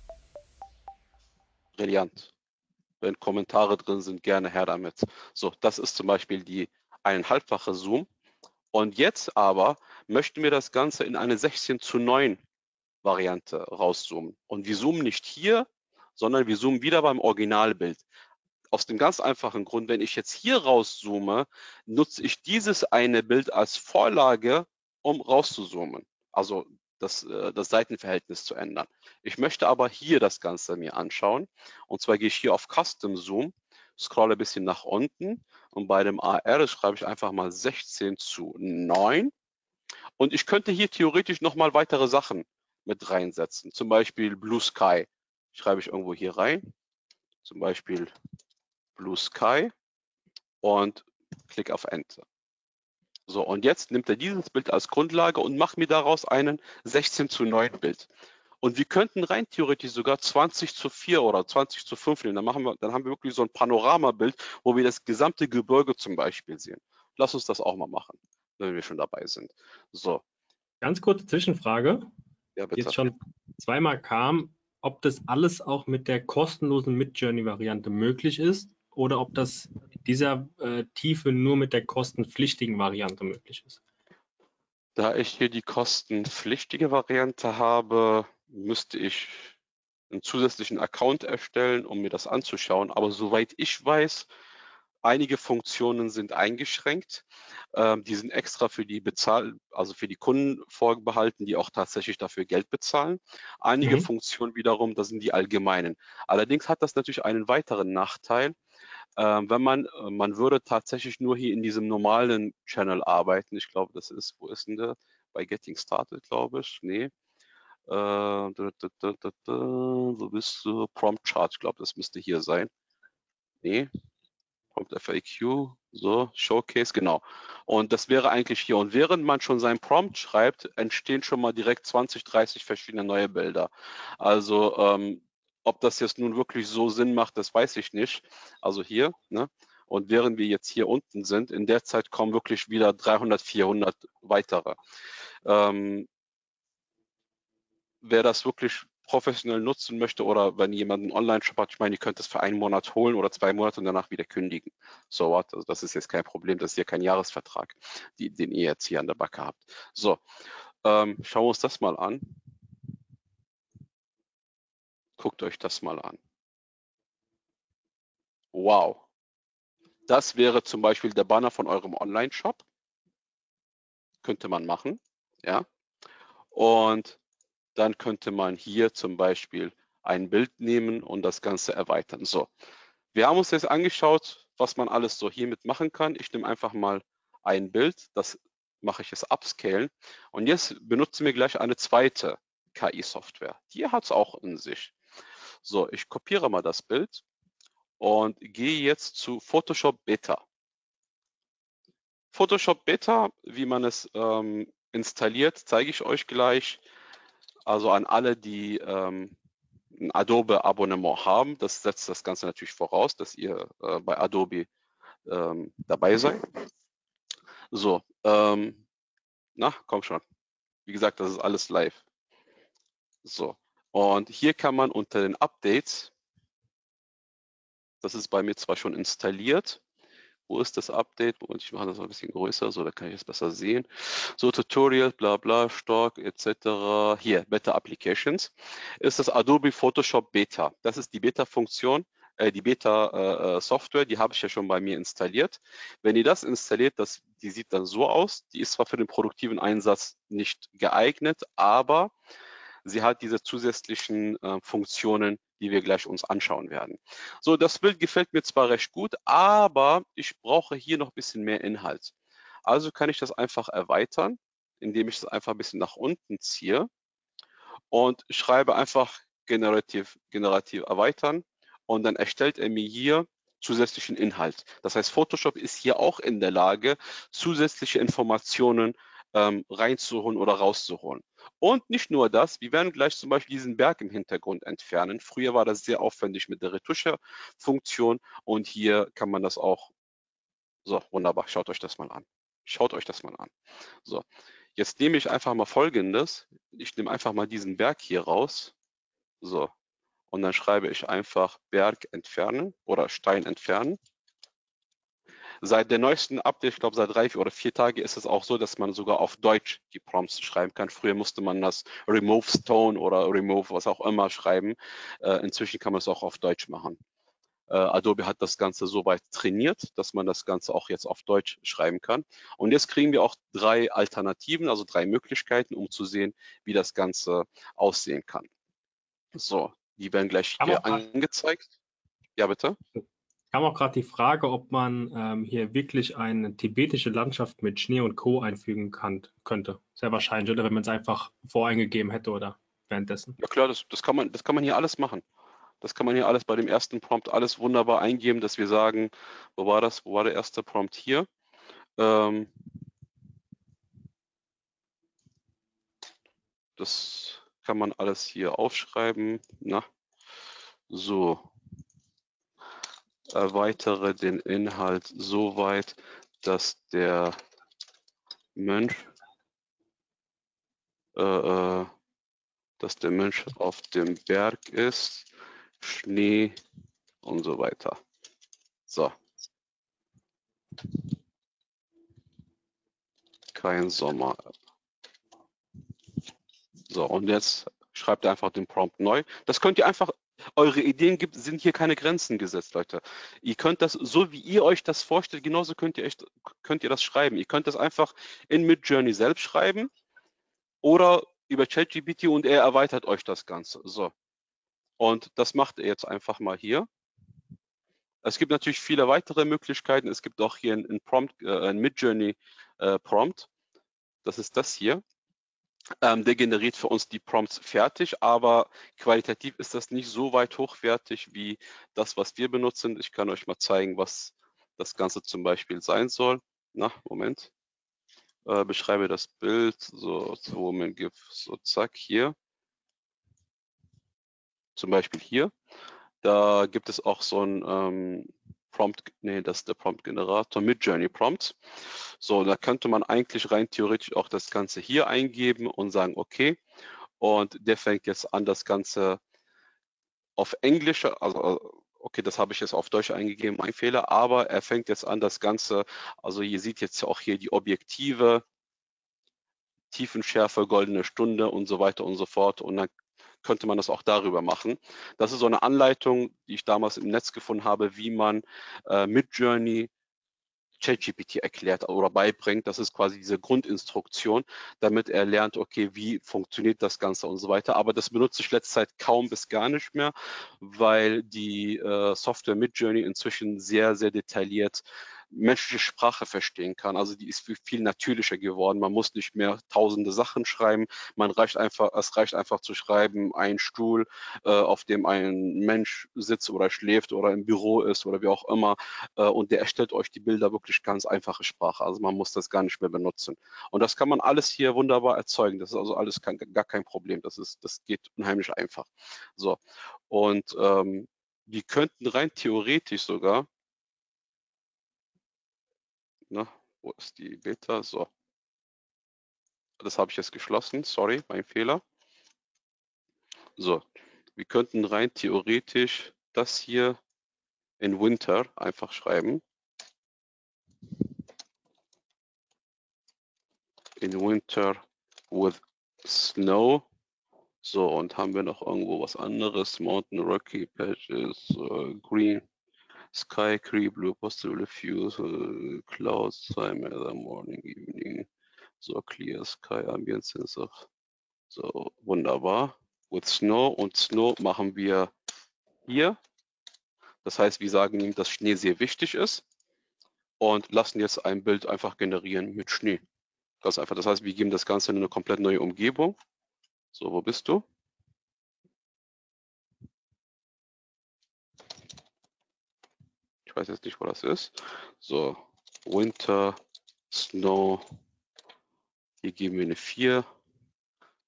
brillant. Wenn Kommentare drin sind, gerne her damit. So, das ist zum Beispiel die eineinhalbfache Zoom. Und jetzt aber möchten wir das Ganze in eine 16 zu 9 Variante rauszoomen. Und wir zoomen nicht hier, sondern wir zoomen wieder beim Originalbild. Aus dem ganz einfachen Grund, wenn ich jetzt hier rauszoome, nutze ich dieses eine Bild als Vorlage, um rauszuzoomen. Also das, äh, das Seitenverhältnis zu ändern. Ich möchte aber hier das Ganze mir anschauen. Und zwar gehe ich hier auf Custom Zoom, scrolle ein bisschen nach unten und bei dem AR schreibe ich einfach mal 16 zu 9. Und ich könnte hier theoretisch nochmal weitere Sachen mit reinsetzen. Zum Beispiel Blue Sky. Schreibe ich irgendwo hier rein. Zum Beispiel Blue Sky und klicke auf Enter. So, und jetzt nimmt er dieses Bild als Grundlage und macht mir daraus einen 16 zu 9 Bild. Und wir könnten rein theoretisch sogar 20 zu 4 oder 20 zu 5 nehmen. Dann, machen wir, dann haben wir wirklich so ein Panoramabild, wo wir das gesamte Gebirge zum Beispiel sehen. Lass uns das auch mal machen, wenn wir schon dabei sind. So. Ganz kurze Zwischenfrage. Ja, bitte. Jetzt schon zweimal kam, ob das alles auch mit der kostenlosen Mid-Journey-Variante möglich ist oder ob das dieser äh, Tiefe nur mit der kostenpflichtigen Variante möglich ist. Da ich hier die kostenpflichtige Variante habe, müsste ich einen zusätzlichen Account erstellen, um mir das anzuschauen. Aber soweit ich weiß, einige Funktionen sind eingeschränkt. Ähm, die sind extra für die Bezahl, also für die Kunden vorbehalten, die auch tatsächlich dafür Geld bezahlen. Einige mhm. Funktionen wiederum, das sind die allgemeinen. Allerdings hat das natürlich einen weiteren Nachteil. Ähm, wenn man, äh, man würde tatsächlich nur hier in diesem normalen Channel arbeiten. Ich glaube, das ist, wo ist denn der? Bei Getting Started, glaube ich. Nee. Äh, da, wo bist du? Prompt Chart, ich glaube, das müsste hier sein. Nee. Prompt FAQ, so, Showcase, genau. Und das wäre eigentlich hier. Und während man schon sein Prompt schreibt, entstehen schon mal direkt 20, 30 verschiedene neue Bilder. Also ähm, ob das jetzt nun wirklich so Sinn macht, das weiß ich nicht. Also hier, ne? Und während wir jetzt hier unten sind, in der Zeit kommen wirklich wieder 300, 400 weitere. Ähm, wer das wirklich professionell nutzen möchte oder wenn jemand einen Online-Shop hat, ich meine, ihr könnt es für einen Monat holen oder zwei Monate und danach wieder kündigen. So what? Also das ist jetzt kein Problem, das ist ja kein Jahresvertrag, die, den ihr jetzt hier an der Backe habt. So, ähm, schauen wir uns das mal an. Guckt euch das mal an. Wow. Das wäre zum Beispiel der Banner von eurem Online-Shop. Könnte man machen. Ja. Und dann könnte man hier zum Beispiel ein Bild nehmen und das Ganze erweitern. So, wir haben uns jetzt angeschaut, was man alles so hiermit machen kann. Ich nehme einfach mal ein Bild, das mache ich jetzt upscalen. Und jetzt benutzen wir gleich eine zweite KI-Software. Die hat es auch in sich. So, ich kopiere mal das Bild und gehe jetzt zu Photoshop Beta. Photoshop Beta, wie man es ähm, installiert, zeige ich euch gleich. Also an alle, die ähm, ein Adobe-Abonnement haben. Das setzt das Ganze natürlich voraus, dass ihr äh, bei Adobe ähm, dabei seid. So, ähm, na, komm schon. Wie gesagt, das ist alles live. So, und hier kann man unter den Updates, das ist bei mir zwar schon installiert, wo ist das Update? Und ich mache das ein bisschen größer, so da kann ich es besser sehen. So Tutorial, bla bla, Stock etc. Hier, Beta Applications, ist das Adobe Photoshop Beta. Das ist die Beta-Funktion, äh, die Beta-Software, äh, die habe ich ja schon bei mir installiert. Wenn ihr das installiert, das, die sieht dann so aus. Die ist zwar für den produktiven Einsatz nicht geeignet, aber sie hat diese zusätzlichen äh, Funktionen, die wir gleich uns anschauen werden. So, das Bild gefällt mir zwar recht gut, aber ich brauche hier noch ein bisschen mehr Inhalt. Also kann ich das einfach erweitern, indem ich es einfach ein bisschen nach unten ziehe und schreibe einfach generativ, generativ erweitern und dann erstellt er mir hier zusätzlichen Inhalt. Das heißt, Photoshop ist hier auch in der Lage, zusätzliche Informationen ähm, reinzuholen oder rauszuholen. Und nicht nur das, wir werden gleich zum Beispiel diesen Berg im Hintergrund entfernen. Früher war das sehr aufwendig mit der Retusche-Funktion und hier kann man das auch. So, wunderbar, schaut euch das mal an. Schaut euch das mal an. So, jetzt nehme ich einfach mal Folgendes. Ich nehme einfach mal diesen Berg hier raus. So, und dann schreibe ich einfach Berg entfernen oder Stein entfernen. Seit der neuesten Update, ich glaube seit drei oder vier Tagen, ist es auch so, dass man sogar auf Deutsch die Prompts schreiben kann. Früher musste man das Remove Stone oder Remove was auch immer schreiben. Äh, inzwischen kann man es auch auf Deutsch machen. Äh, Adobe hat das Ganze so weit trainiert, dass man das Ganze auch jetzt auf Deutsch schreiben kann. Und jetzt kriegen wir auch drei Alternativen, also drei Möglichkeiten, um zu sehen, wie das Ganze aussehen kann. So, die werden gleich hier angezeigt. Ja, bitte. Kam auch gerade die Frage, ob man ähm, hier wirklich eine tibetische Landschaft mit Schnee und Co. einfügen kann, könnte. Sehr wahrscheinlich, oder wenn man es einfach voreingegeben hätte oder währenddessen. Ja klar, das, das, kann man, das kann man hier alles machen. Das kann man hier alles bei dem ersten Prompt alles wunderbar eingeben, dass wir sagen, wo war das, wo war der erste Prompt hier? Ähm, das kann man alles hier aufschreiben. Na, so. Erweitere den Inhalt so weit, dass der Mensch, äh, äh dass der Mensch auf dem Berg ist Schnee und so weiter. So. Kein Sommer. So, und jetzt schreibt ihr einfach den Prompt neu. Das könnt ihr einfach, eure Ideen gibt, sind hier keine Grenzen gesetzt, Leute. Ihr könnt das, so wie ihr euch das vorstellt, genauso könnt ihr, echt, könnt ihr das schreiben. Ihr könnt das einfach in Midjourney selbst schreiben oder über ChatGPT und er erweitert euch das Ganze. So. Und das macht er jetzt einfach mal hier. Es gibt natürlich viele weitere Möglichkeiten. Es gibt auch hier ein, Prompt, äh, ein Midjourney äh, Prompt. Das ist das hier. Ähm, der generiert für uns die Prompts fertig, aber qualitativ ist das nicht so weit hochwertig wie das, was wir benutzen. Ich kann euch mal zeigen, was das Ganze zum Beispiel sein soll. Na, Moment. Äh, beschreibe das Bild. So, Woman so zack, hier zum Beispiel hier. Da gibt es auch so ein ähm, Prompt, nee, das ist der Prompt-Generator mit Journey Prompts. So, da könnte man eigentlich rein theoretisch auch das Ganze hier eingeben und sagen, okay. Und der fängt jetzt an, das Ganze auf Englisch, also okay, das habe ich jetzt auf Deutsch eingegeben, mein Fehler, aber er fängt jetzt an, das Ganze, also ihr seht jetzt auch hier die Objektive, Tiefenschärfe, goldene Stunde und so weiter und so fort. Und dann könnte man das auch darüber machen. Das ist so eine Anleitung, die ich damals im Netz gefunden habe, wie man äh, mit Journey ChatGPT erklärt oder beibringt. Das ist quasi diese Grundinstruktion, damit er lernt, okay, wie funktioniert das Ganze und so weiter. Aber das benutze ich letzte Zeit kaum bis gar nicht mehr, weil die äh, Software mit Journey inzwischen sehr, sehr detailliert menschliche Sprache verstehen kann. Also die ist viel natürlicher geworden. Man muss nicht mehr tausende Sachen schreiben. Man reicht einfach, es reicht einfach zu schreiben, ein Stuhl, äh, auf dem ein Mensch sitzt oder schläft oder im Büro ist oder wie auch immer. Äh, und der erstellt euch die Bilder wirklich ganz einfache Sprache. Also man muss das gar nicht mehr benutzen. Und das kann man alles hier wunderbar erzeugen. Das ist also alles kein, gar kein Problem. Das ist, das geht unheimlich einfach. So. Und ähm, die könnten rein theoretisch sogar Ne? Wo ist die Beta? So. Das habe ich jetzt geschlossen. Sorry, mein Fehler. So, wir könnten rein theoretisch das hier in Winter einfach schreiben. In Winter with Snow. So, und haben wir noch irgendwo was anderes? Mountain Rocky Patches, uh, Green Sky, Cree, Blue, possible few uh, clouds, time either morning, evening, so clear sky, ambient sensor. So, wunderbar. With Snow und Snow machen wir hier. Das heißt, wir sagen ihm, dass Schnee sehr wichtig ist und lassen jetzt ein Bild einfach generieren mit Schnee. Ganz einfach. Das heißt, wir geben das Ganze in eine komplett neue Umgebung. So, wo bist du? Ich weiß jetzt nicht, wo das ist. So, Winter, Snow. Hier geben wir eine 4.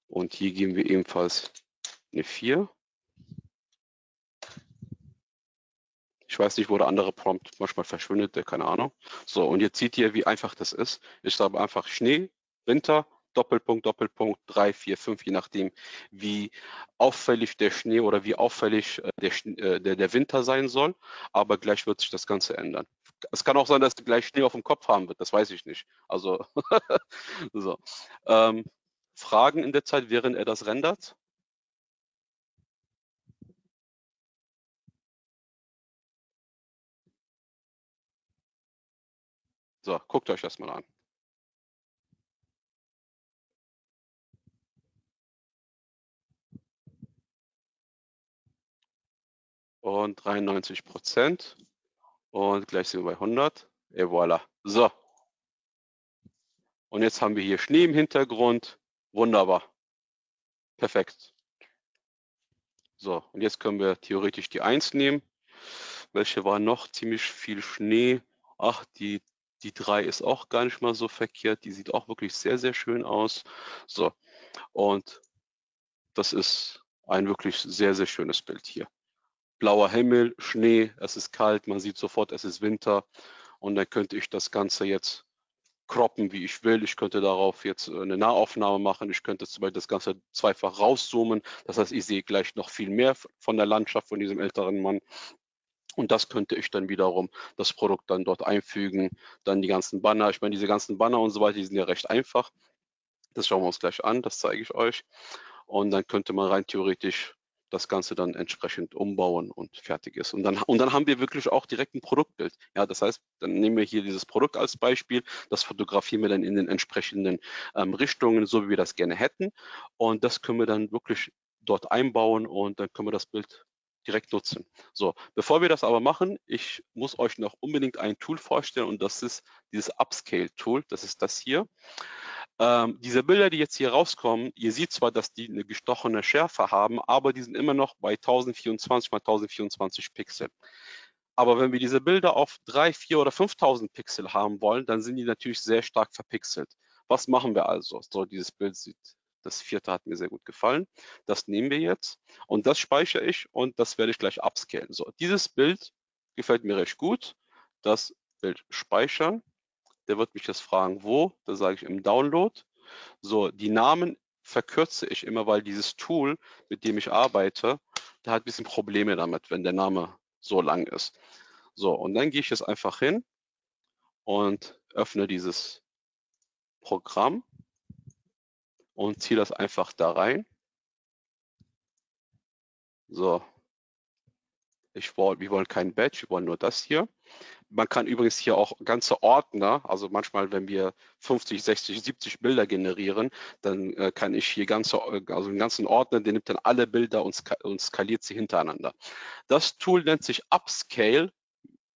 Und hier geben wir ebenfalls eine 4. Ich weiß nicht, wo der andere Prompt manchmal verschwindet, keine Ahnung. So, und jetzt seht ihr, wie einfach das ist. Ich schreibe einfach Schnee, Winter, Doppelpunkt, Doppelpunkt, 3, 4, 5, je nachdem, wie auffällig der Schnee oder wie auffällig äh, der, äh, der, der Winter sein soll. Aber gleich wird sich das Ganze ändern. es kann auch sein, dass du gleich Schnee auf dem Kopf haben wird, das weiß ich nicht. Also, so. Ähm, Fragen in der Zeit, während er das rendert? So, guckt euch das mal an. Und 93 Prozent. Und gleich sind wir bei 100. Et voilà. So. Und jetzt haben wir hier Schnee im Hintergrund. Wunderbar. Perfekt. So, und jetzt können wir theoretisch die 1 nehmen. Welche war noch? Ziemlich viel Schnee. Ach, die die 3 ist auch gar nicht mal so verkehrt. Die sieht auch wirklich sehr, sehr schön aus. So, und das ist ein wirklich sehr, sehr schönes Bild hier. Blauer Himmel, Schnee, es ist kalt, man sieht sofort, es ist Winter. Und dann könnte ich das Ganze jetzt croppen, wie ich will. Ich könnte darauf jetzt eine Nahaufnahme machen. Ich könnte zum Beispiel das Ganze zweifach rauszoomen. Das heißt, ich sehe gleich noch viel mehr von der Landschaft von diesem älteren Mann. Und das könnte ich dann wiederum das Produkt dann dort einfügen. Dann die ganzen Banner. Ich meine, diese ganzen Banner und so weiter, die sind ja recht einfach. Das schauen wir uns gleich an. Das zeige ich euch. Und dann könnte man rein theoretisch das Ganze dann entsprechend umbauen und fertig ist. Und dann, und dann haben wir wirklich auch direkt ein Produktbild. Ja, das heißt, dann nehmen wir hier dieses Produkt als Beispiel, das fotografieren wir dann in den entsprechenden ähm, Richtungen, so wie wir das gerne hätten. Und das können wir dann wirklich dort einbauen und dann können wir das Bild direkt nutzen. So, bevor wir das aber machen, ich muss euch noch unbedingt ein Tool vorstellen und das ist dieses Upscale-Tool. Das ist das hier. Ähm, diese Bilder, die jetzt hier rauskommen, ihr seht zwar, dass die eine gestochene Schärfe haben, aber die sind immer noch bei 1024 mal 1024 Pixel. Aber wenn wir diese Bilder auf 3, 4 oder 5000 Pixel haben wollen, dann sind die natürlich sehr stark verpixelt. Was machen wir also? So, dieses Bild sieht das vierte hat mir sehr gut gefallen. Das nehmen wir jetzt und das speichere ich und das werde ich gleich upscalen. So, dieses Bild gefällt mir recht gut. Das Bild speichern. Der wird mich jetzt fragen, wo. Da sage ich im Download. So, die Namen verkürze ich immer, weil dieses Tool, mit dem ich arbeite, der hat ein bisschen Probleme damit, wenn der Name so lang ist. So, und dann gehe ich jetzt einfach hin und öffne dieses Programm und ziehe das einfach da rein. So. Ich wir wollen kein Badge, wir wollen nur das hier. Man kann übrigens hier auch ganze Ordner, also manchmal, wenn wir 50, 60, 70 Bilder generieren, dann äh, kann ich hier ganze, also einen ganzen Ordner, der nimmt dann alle Bilder und, und skaliert sie hintereinander. Das Tool nennt sich Upscale.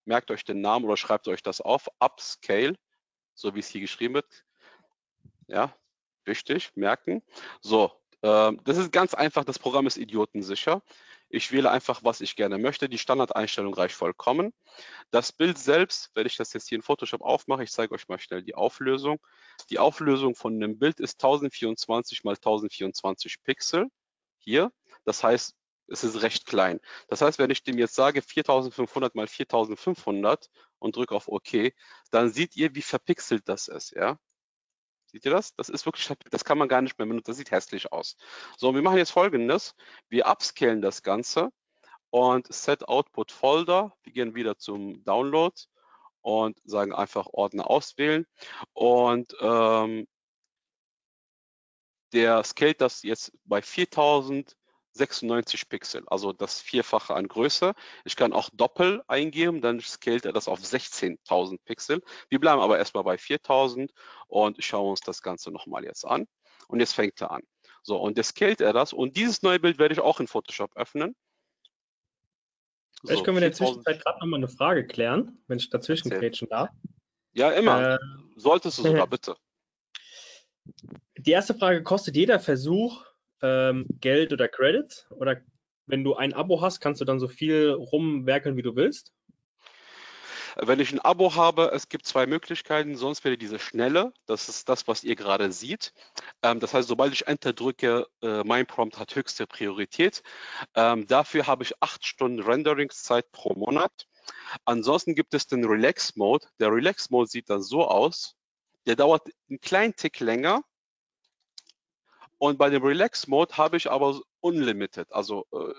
Merkt euch den Namen oder schreibt euch das auf. Upscale, so wie es hier geschrieben wird. Ja, Richtig, merken. So, äh, das ist ganz einfach. Das Programm ist idiotensicher. Ich wähle einfach, was ich gerne möchte. Die Standardeinstellung reicht vollkommen. Das Bild selbst, wenn ich das jetzt hier in Photoshop aufmache, ich zeige euch mal schnell die Auflösung. Die Auflösung von dem Bild ist 1024 mal 1024 Pixel. Hier. Das heißt, es ist recht klein. Das heißt, wenn ich dem jetzt sage 4500 mal 4500 und drücke auf OK, dann seht ihr, wie verpixelt das ist. Ja? Seht ihr das? Das ist wirklich, das kann man gar nicht mehr benutzen. Das sieht hässlich aus. So, wir machen jetzt folgendes. Wir upscalen das Ganze und Set Output Folder. Wir gehen wieder zum Download und sagen einfach Ordner auswählen. Und ähm, der scaled das jetzt bei 4000 96 Pixel, also das Vierfache an Größe. Ich kann auch Doppel eingeben, dann scaled er das auf 16.000 Pixel. Wir bleiben aber erstmal bei 4.000 und schauen uns das Ganze nochmal jetzt an. Und jetzt fängt er an. So, und jetzt scaled er das und dieses neue Bild werde ich auch in Photoshop öffnen. Vielleicht so, können wir in der Zwischenzeit gerade nochmal eine Frage klären, wenn ich dazwischen quetschen darf. Ja, immer. Äh, Solltest du sogar, bitte. Die erste Frage, kostet jeder Versuch ähm, Geld oder Credits? Oder wenn du ein Abo hast, kannst du dann so viel rumwerkeln, wie du willst? Wenn ich ein Abo habe, es gibt zwei Möglichkeiten. Sonst wäre diese schnelle. Das ist das, was ihr gerade seht. Ähm, das heißt, sobald ich Enter drücke, äh, mein Prompt hat höchste Priorität. Ähm, dafür habe ich acht Stunden Renderingszeit pro Monat. Ansonsten gibt es den Relax Mode. Der Relax Mode sieht dann so aus. Der dauert einen kleinen Tick länger, und bei dem Relax Mode habe ich aber Unlimited, also äh,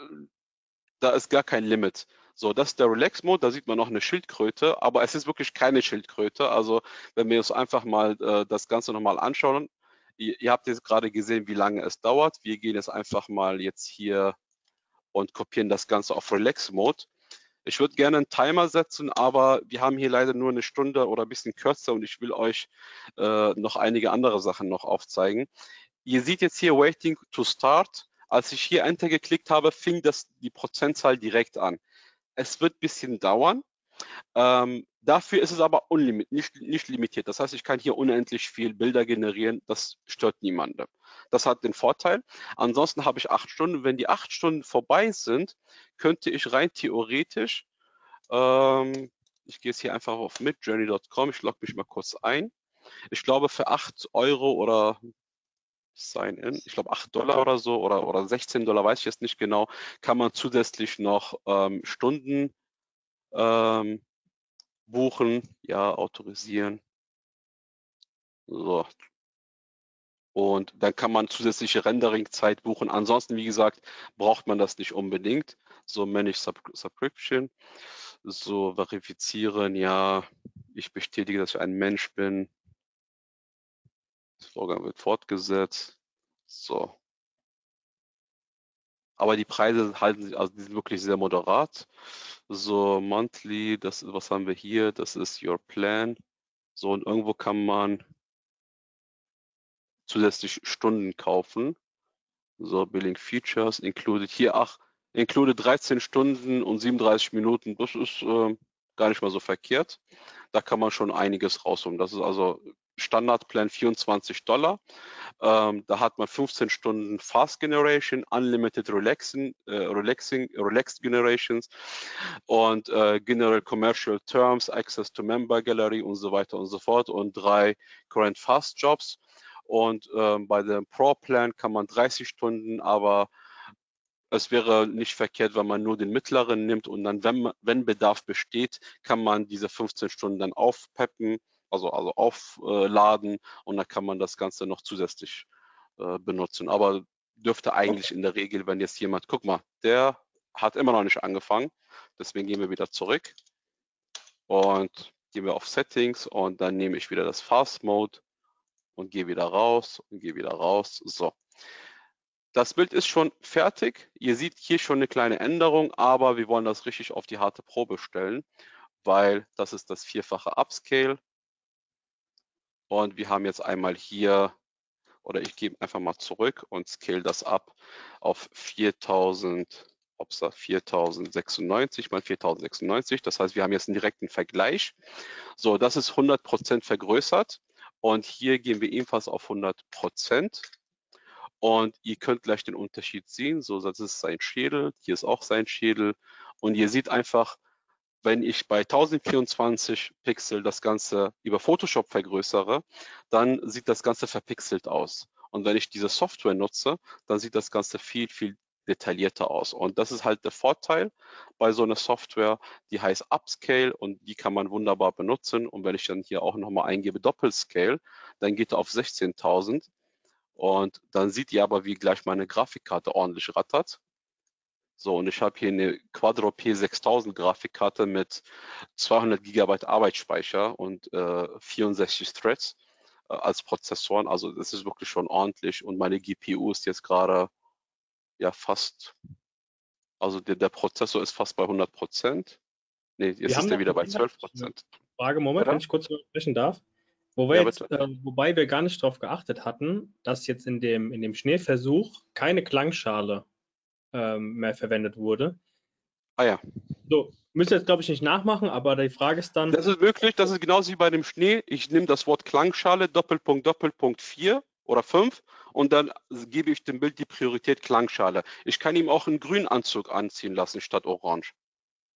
da ist gar kein Limit. So, das ist der Relax-Mode, da sieht man noch eine Schildkröte, aber es ist wirklich keine Schildkröte. Also wenn wir uns einfach mal äh, das Ganze nochmal anschauen, ihr, ihr habt jetzt gerade gesehen, wie lange es dauert. Wir gehen jetzt einfach mal jetzt hier und kopieren das Ganze auf Relax-Mode. Ich würde gerne einen Timer setzen, aber wir haben hier leider nur eine Stunde oder ein bisschen kürzer und ich will euch äh, noch einige andere Sachen noch aufzeigen. Ihr seht jetzt hier Waiting to Start. Als ich hier Enter geklickt habe, fing das die Prozentzahl direkt an. Es wird ein bisschen dauern. Ähm, dafür ist es aber unlimit, nicht, nicht limitiert. Das heißt, ich kann hier unendlich viel Bilder generieren. Das stört niemanden. Das hat den Vorteil. Ansonsten habe ich acht Stunden. Wenn die acht Stunden vorbei sind, könnte ich rein theoretisch, ähm, ich gehe jetzt hier einfach auf midjourney.com, ich logge mich mal kurz ein. Ich glaube, für acht Euro oder Sign-in, ich glaube 8 Dollar oder so oder, oder 16 Dollar, weiß ich jetzt nicht genau, kann man zusätzlich noch ähm, Stunden ähm, buchen, ja, autorisieren. So. Und dann kann man zusätzliche Rendering-Zeit buchen. Ansonsten, wie gesagt, braucht man das nicht unbedingt. So, Manage Sub Subscription. So, verifizieren, ja, ich bestätige, dass ich ein Mensch bin. Das Vorgang wird fortgesetzt. So. Aber die Preise halten sich, also die sind wirklich sehr moderat. So, monthly, das was haben wir hier? Das ist your plan. So, und irgendwo kann man zusätzlich Stunden kaufen. So, Billing Features included hier, ach, included 13 Stunden und 37 Minuten. Das ist äh, gar nicht mal so verkehrt. Da kann man schon einiges rausholen. Das ist also Standardplan 24 Dollar. Ähm, da hat man 15 Stunden Fast Generation, Unlimited Relaxing, äh, Relaxing, Relaxed Generations und äh, General Commercial Terms, Access to Member Gallery und so weiter und so fort und drei Current Fast Jobs. Und ähm, bei dem Pro Plan kann man 30 Stunden, aber es wäre nicht verkehrt, wenn man nur den mittleren nimmt und dann, wenn, wenn Bedarf besteht, kann man diese 15 Stunden dann aufpeppen also, also aufladen und dann kann man das Ganze noch zusätzlich äh, benutzen. Aber dürfte eigentlich in der Regel, wenn jetzt jemand, guck mal, der hat immer noch nicht angefangen, deswegen gehen wir wieder zurück und gehen wir auf Settings und dann nehme ich wieder das Fast Mode und gehe wieder raus und gehe wieder raus. So. Das Bild ist schon fertig. Ihr seht hier schon eine kleine Änderung, aber wir wollen das richtig auf die harte Probe stellen, weil das ist das vierfache Upscale. Und wir haben jetzt einmal hier, oder ich gebe einfach mal zurück und scale das ab auf 4000, ups, 4096 mal 4096. Das heißt, wir haben jetzt einen direkten Vergleich. So, das ist 100 Prozent vergrößert. Und hier gehen wir ebenfalls auf 100 Prozent. Und ihr könnt gleich den Unterschied sehen. So, das ist sein Schädel. Hier ist auch sein Schädel. Und ihr seht einfach, wenn ich bei 1024 Pixel das Ganze über Photoshop vergrößere, dann sieht das Ganze verpixelt aus. Und wenn ich diese Software nutze, dann sieht das Ganze viel, viel detaillierter aus. Und das ist halt der Vorteil bei so einer Software, die heißt Upscale und die kann man wunderbar benutzen. Und wenn ich dann hier auch nochmal eingebe Doppelscale, dann geht er auf 16.000. Und dann sieht ihr aber, wie gleich meine Grafikkarte ordentlich rattert. So, und ich habe hier eine Quadro P6000 Grafikkarte mit 200 Gigabyte Arbeitsspeicher und äh, 64 Threads äh, als Prozessoren. Also das ist wirklich schon ordentlich und meine GPU ist jetzt gerade ja fast, also der, der Prozessor ist fast bei 100 Prozent. Nee, jetzt ist er wieder bei 12 Prozent. Frage, Moment, ja? wenn ich kurz sprechen darf. Wobei, ja, jetzt, äh, wobei wir gar nicht darauf geachtet hatten, dass jetzt in dem, in dem Schneeversuch keine Klangschale ähm, mehr verwendet wurde. Ah ja. So, müsst ihr jetzt, glaube ich, nicht nachmachen, aber die Frage ist dann. Das ist wirklich, das ist genauso wie bei dem Schnee. Ich nehme das Wort Klangschale, Doppelpunkt, Doppelpunkt 4 oder 5 und dann gebe ich dem Bild die Priorität Klangschale. Ich kann ihm auch einen Grünanzug anziehen lassen statt Orange.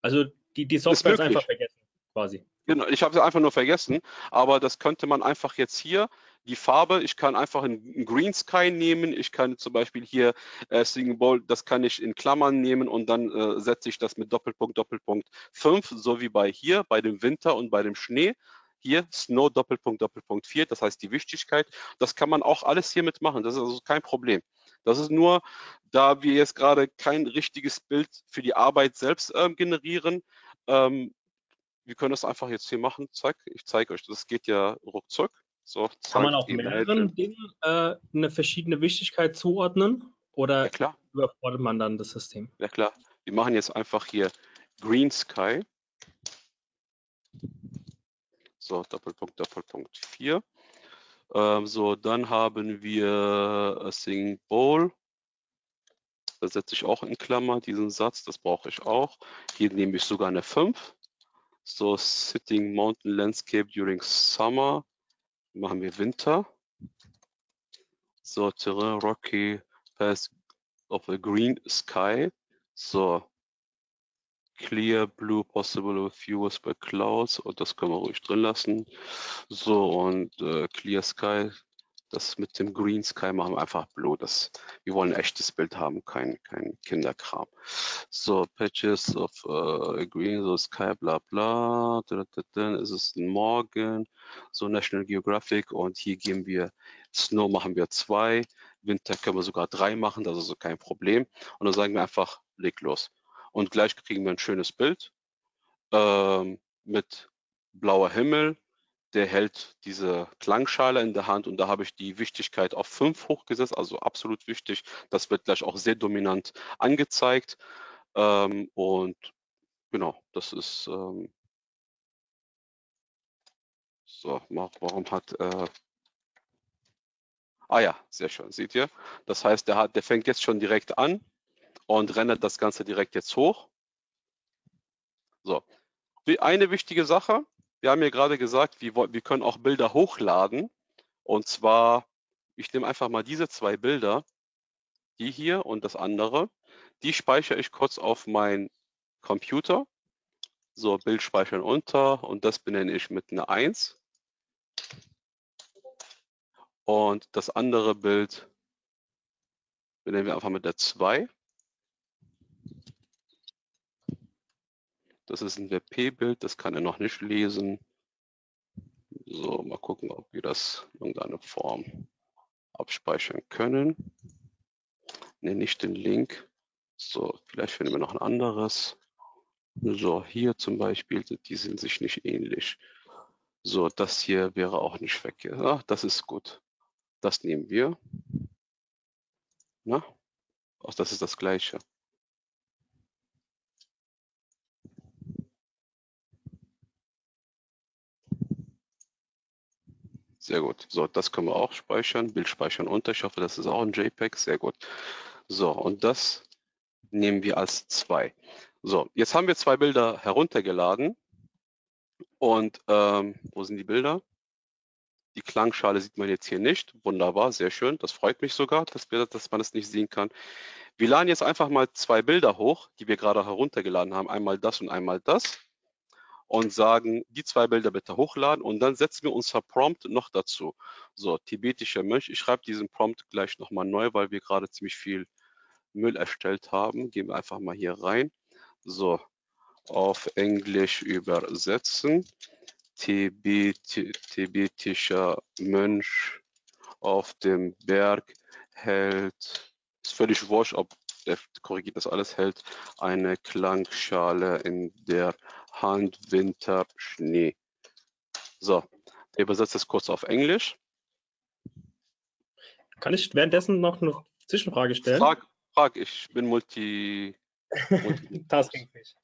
Also die, die Software ist, ist einfach vergessen, quasi. Genau, ich habe sie einfach nur vergessen, aber das könnte man einfach jetzt hier die Farbe, ich kann einfach einen Green Sky nehmen, ich kann zum Beispiel hier äh, Singing Bowl, das kann ich in Klammern nehmen und dann äh, setze ich das mit Doppelpunkt, Doppelpunkt 5, so wie bei hier, bei dem Winter und bei dem Schnee. Hier Snow Doppelpunkt Doppelpunkt 4, das heißt die Wichtigkeit. Das kann man auch alles hiermit machen, das ist also kein Problem. Das ist nur, da wir jetzt gerade kein richtiges Bild für die Arbeit selbst ähm, generieren, ähm, wir können das einfach jetzt hier machen. Zack, ich zeige euch, das geht ja ruckzuck. So, Kann man auch mehreren Dingen äh, eine verschiedene Wichtigkeit zuordnen? Oder ja, überfordert man dann das System? Ja klar, wir machen jetzt einfach hier Green Sky. So, Doppelpunkt, Doppelpunkt 4. Ähm, so, dann haben wir a Sing Bowl. Da setze ich auch in Klammer diesen Satz, das brauche ich auch. Hier nehme ich sogar eine 5. So, Sitting Mountain Landscape during Summer. Machen wir Winter. So, Terrain Rocky Pass of a Green Sky. So, Clear Blue Possible with Viewers by Clouds. Und das können wir ruhig drin lassen. So, und äh, Clear Sky das mit dem Green Sky machen wir einfach Blue. Das, wir wollen ein echtes Bild haben, kein, kein Kinderkram. So, Patches of uh, Green, so Sky, bla bla. Dann ist es morgen. So, National Geographic. Und hier geben wir Snow, machen wir zwei. Winter können wir sogar drei machen, das ist so kein Problem. Und dann sagen wir einfach, leg los. Und gleich kriegen wir ein schönes Bild ähm, mit blauer Himmel, der hält diese Klangschale in der Hand und da habe ich die Wichtigkeit auf 5 hochgesetzt, also absolut wichtig. Das wird gleich auch sehr dominant angezeigt. Ähm, und genau, das ist ähm, so, warum hat äh, Ah ja, sehr schön, seht ihr? Das heißt, der, hat, der fängt jetzt schon direkt an und rendert das Ganze direkt jetzt hoch. So, eine wichtige Sache, wir haben ja gerade gesagt, wir, wir können auch Bilder hochladen. Und zwar, ich nehme einfach mal diese zwei Bilder, die hier und das andere. Die speichere ich kurz auf meinen Computer. So, Bild speichern unter und das benenne ich mit einer 1. Und das andere Bild benennen wir einfach mit der 2. Das ist ein WebP-Bild, das kann er noch nicht lesen. So, mal gucken, ob wir das in irgendeiner Form abspeichern können. Ne, nicht den Link. So, vielleicht finden wir noch ein anderes. So, hier zum Beispiel, die sind sich nicht ähnlich. So, das hier wäre auch nicht weg. Ja, das ist gut. Das nehmen wir. Na, auch das ist das gleiche. Sehr gut. So, das können wir auch speichern. Bild speichern unter. Ich hoffe, das ist auch ein JPEG. Sehr gut. So, und das nehmen wir als zwei. So, jetzt haben wir zwei Bilder heruntergeladen. Und ähm, wo sind die Bilder? Die Klangschale sieht man jetzt hier nicht. Wunderbar, sehr schön. Das freut mich sogar, dass, wir, dass man das nicht sehen kann. Wir laden jetzt einfach mal zwei Bilder hoch, die wir gerade heruntergeladen haben. Einmal das und einmal das und sagen, die zwei Bilder bitte hochladen und dann setzen wir unser Prompt noch dazu. So, tibetischer Mönch, ich schreibe diesen Prompt gleich nochmal neu, weil wir gerade ziemlich viel Müll erstellt haben. Gehen wir einfach mal hier rein. So, auf Englisch übersetzen. Tibet, tibetischer Mönch auf dem Berg hält, ist völlig wurscht, ob der korrigiert das alles, hält eine Klangschale in der Hand, Winter, Schnee. So, ich übersetze das kurz auf Englisch. Kann ich währenddessen noch eine Zwischenfrage stellen? Frag, frag ich bin multi. multi Taskingfähig.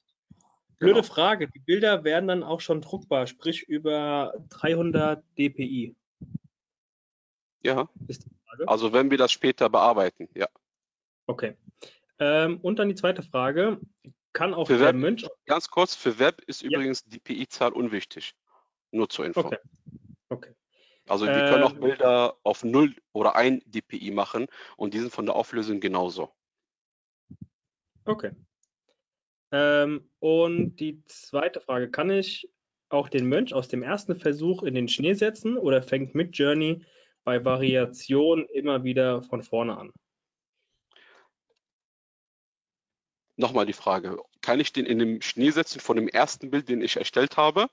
Blöde genau. Frage. Die Bilder werden dann auch schon druckbar, sprich über 300 dpi. Ja. Also wenn wir das später bearbeiten, ja. Okay. Ähm, und dann die zweite Frage kann auch für der Web, Mönch. Ganz kurz, für Web ist ja. übrigens die PI-Zahl unwichtig. Nur zur Info. Okay. okay. Also wir können auch ähm. Bilder auf 0 oder 1 dpi machen und die sind von der Auflösung genauso. Okay. Ähm, und die zweite Frage, kann ich auch den Mönch aus dem ersten Versuch in den Schnee setzen oder fängt mit Journey bei Variation immer wieder von vorne an? Nochmal die Frage, kann ich den in dem Schnee setzen von dem ersten Bild, den ich erstellt habe?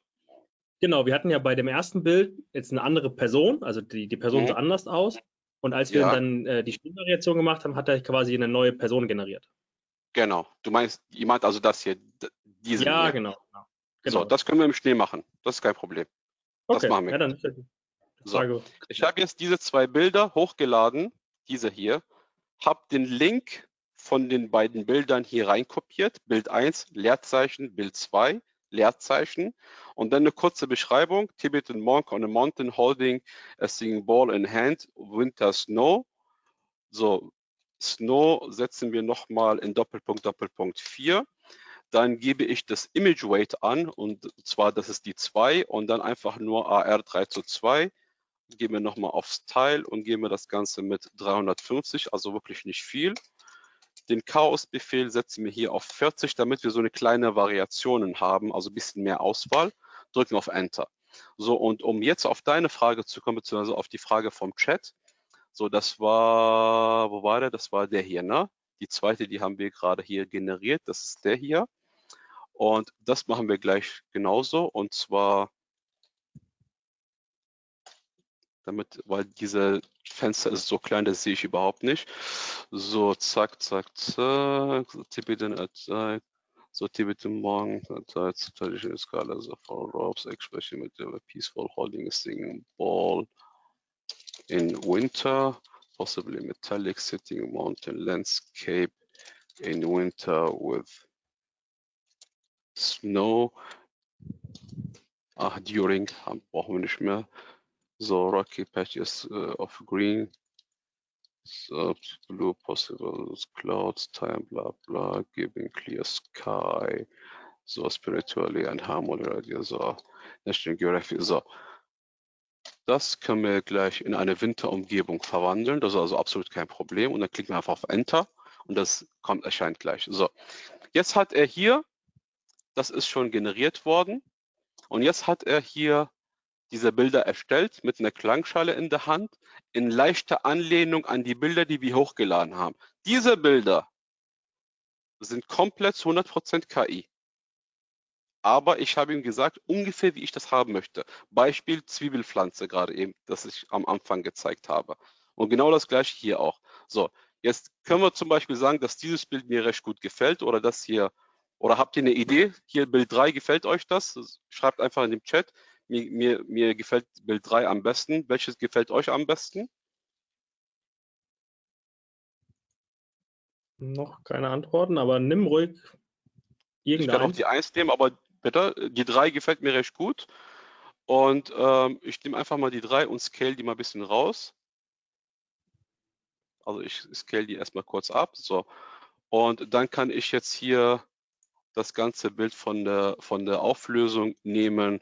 Genau, wir hatten ja bei dem ersten Bild jetzt eine andere Person, also die, die Person mhm. sah anders aus. Und als wir Ja. dann äh, die Spielvariation gemacht haben, hat er quasi eine neue Person generiert. Genau. Du meinst, jemand also das hier, d- diese ja, hier. genau. genau. So, das können wir im Schnee machen. Das ist kein Problem. das okay. machen wir. Ja, dann So. Ich habe jetzt diese zwei Bilder hochgeladen, diese hier, habe den Link von den beiden Bildern hier reinkopiert. Bild 1, Leerzeichen, Bild 2, Leerzeichen und dann eine kurze Beschreibung. Tibetan monk on a mountain holding a singing ball in hand, winter snow. So, Snow setzen wir nochmal in Doppelpunkt, Doppelpunkt 4. Dann gebe ich das Image Weight an und zwar das ist die 2 und dann einfach nur AR 3 zu 2 gehen wir nochmal auf Style und gehen wir das Ganze mit 350, also wirklich nicht viel. Den Chaos-Befehl setzen wir hier auf 40, damit wir so eine kleine Variationen haben, also ein bisschen mehr Auswahl. Drücken auf Enter. So, und um jetzt auf deine Frage zu kommen, beziehungsweise auf die Frage vom Chat. So, das war, wo war der? Das war der hier, ne? Die zweite, die haben wir gerade hier generiert. Das ist der hier. Und das machen wir gleich genauso. Und zwar damit, weil diese Fenster ist so klein, das sehe ich überhaupt nicht. So, zack, zack, zack, so Tibetan Attack, so Tibetan Monk, Attack, traditional scholars of all ropes, especially with the peaceful holding singing ball in winter, possibly metallic sitting mountain landscape in winter with snow. Ach, during, brauchen wir nicht mehr. So rocky patches uh, of green, so blue possible clouds, time blah blah, giving clear sky, so spiritually and harmony radio, so National Geographic, so. Das können wir gleich in eine Winterumgebung verwandeln, das ist also absolut kein Problem und dann klicken wir einfach auf Enter und das kommt, erscheint gleich. So, jetzt hat er hier, das ist schon generiert worden und jetzt hat er hier diese Bilder erstellt mit einer Klangschale in der Hand in leichter Anlehnung an die Bilder, die wir hochgeladen haben. Diese Bilder sind komplett zu 100% KI. Aber ich habe ihm gesagt, ungefähr wie ich das haben möchte. Beispiel Zwiebelpflanze gerade eben, das ich am Anfang gezeigt habe. Und genau das gleiche hier auch. So, jetzt können wir zum Beispiel sagen, dass dieses Bild mir recht gut gefällt oder das hier. Oder habt ihr eine Idee? Hier Bild 3, gefällt euch das? Schreibt einfach in dem Chat. Mir, mir, mir gefällt Bild 3 am besten. Welches gefällt euch am besten? Noch keine Antworten, aber nimm ruhig Ich kann auch die 1 nehmen, aber bitte, die 3 gefällt mir recht gut. Und ähm, ich nehme einfach mal die 3 und scale die mal ein bisschen raus. Also ich scale die erstmal kurz ab. So. Und dann kann ich jetzt hier das ganze Bild von der, von der Auflösung nehmen.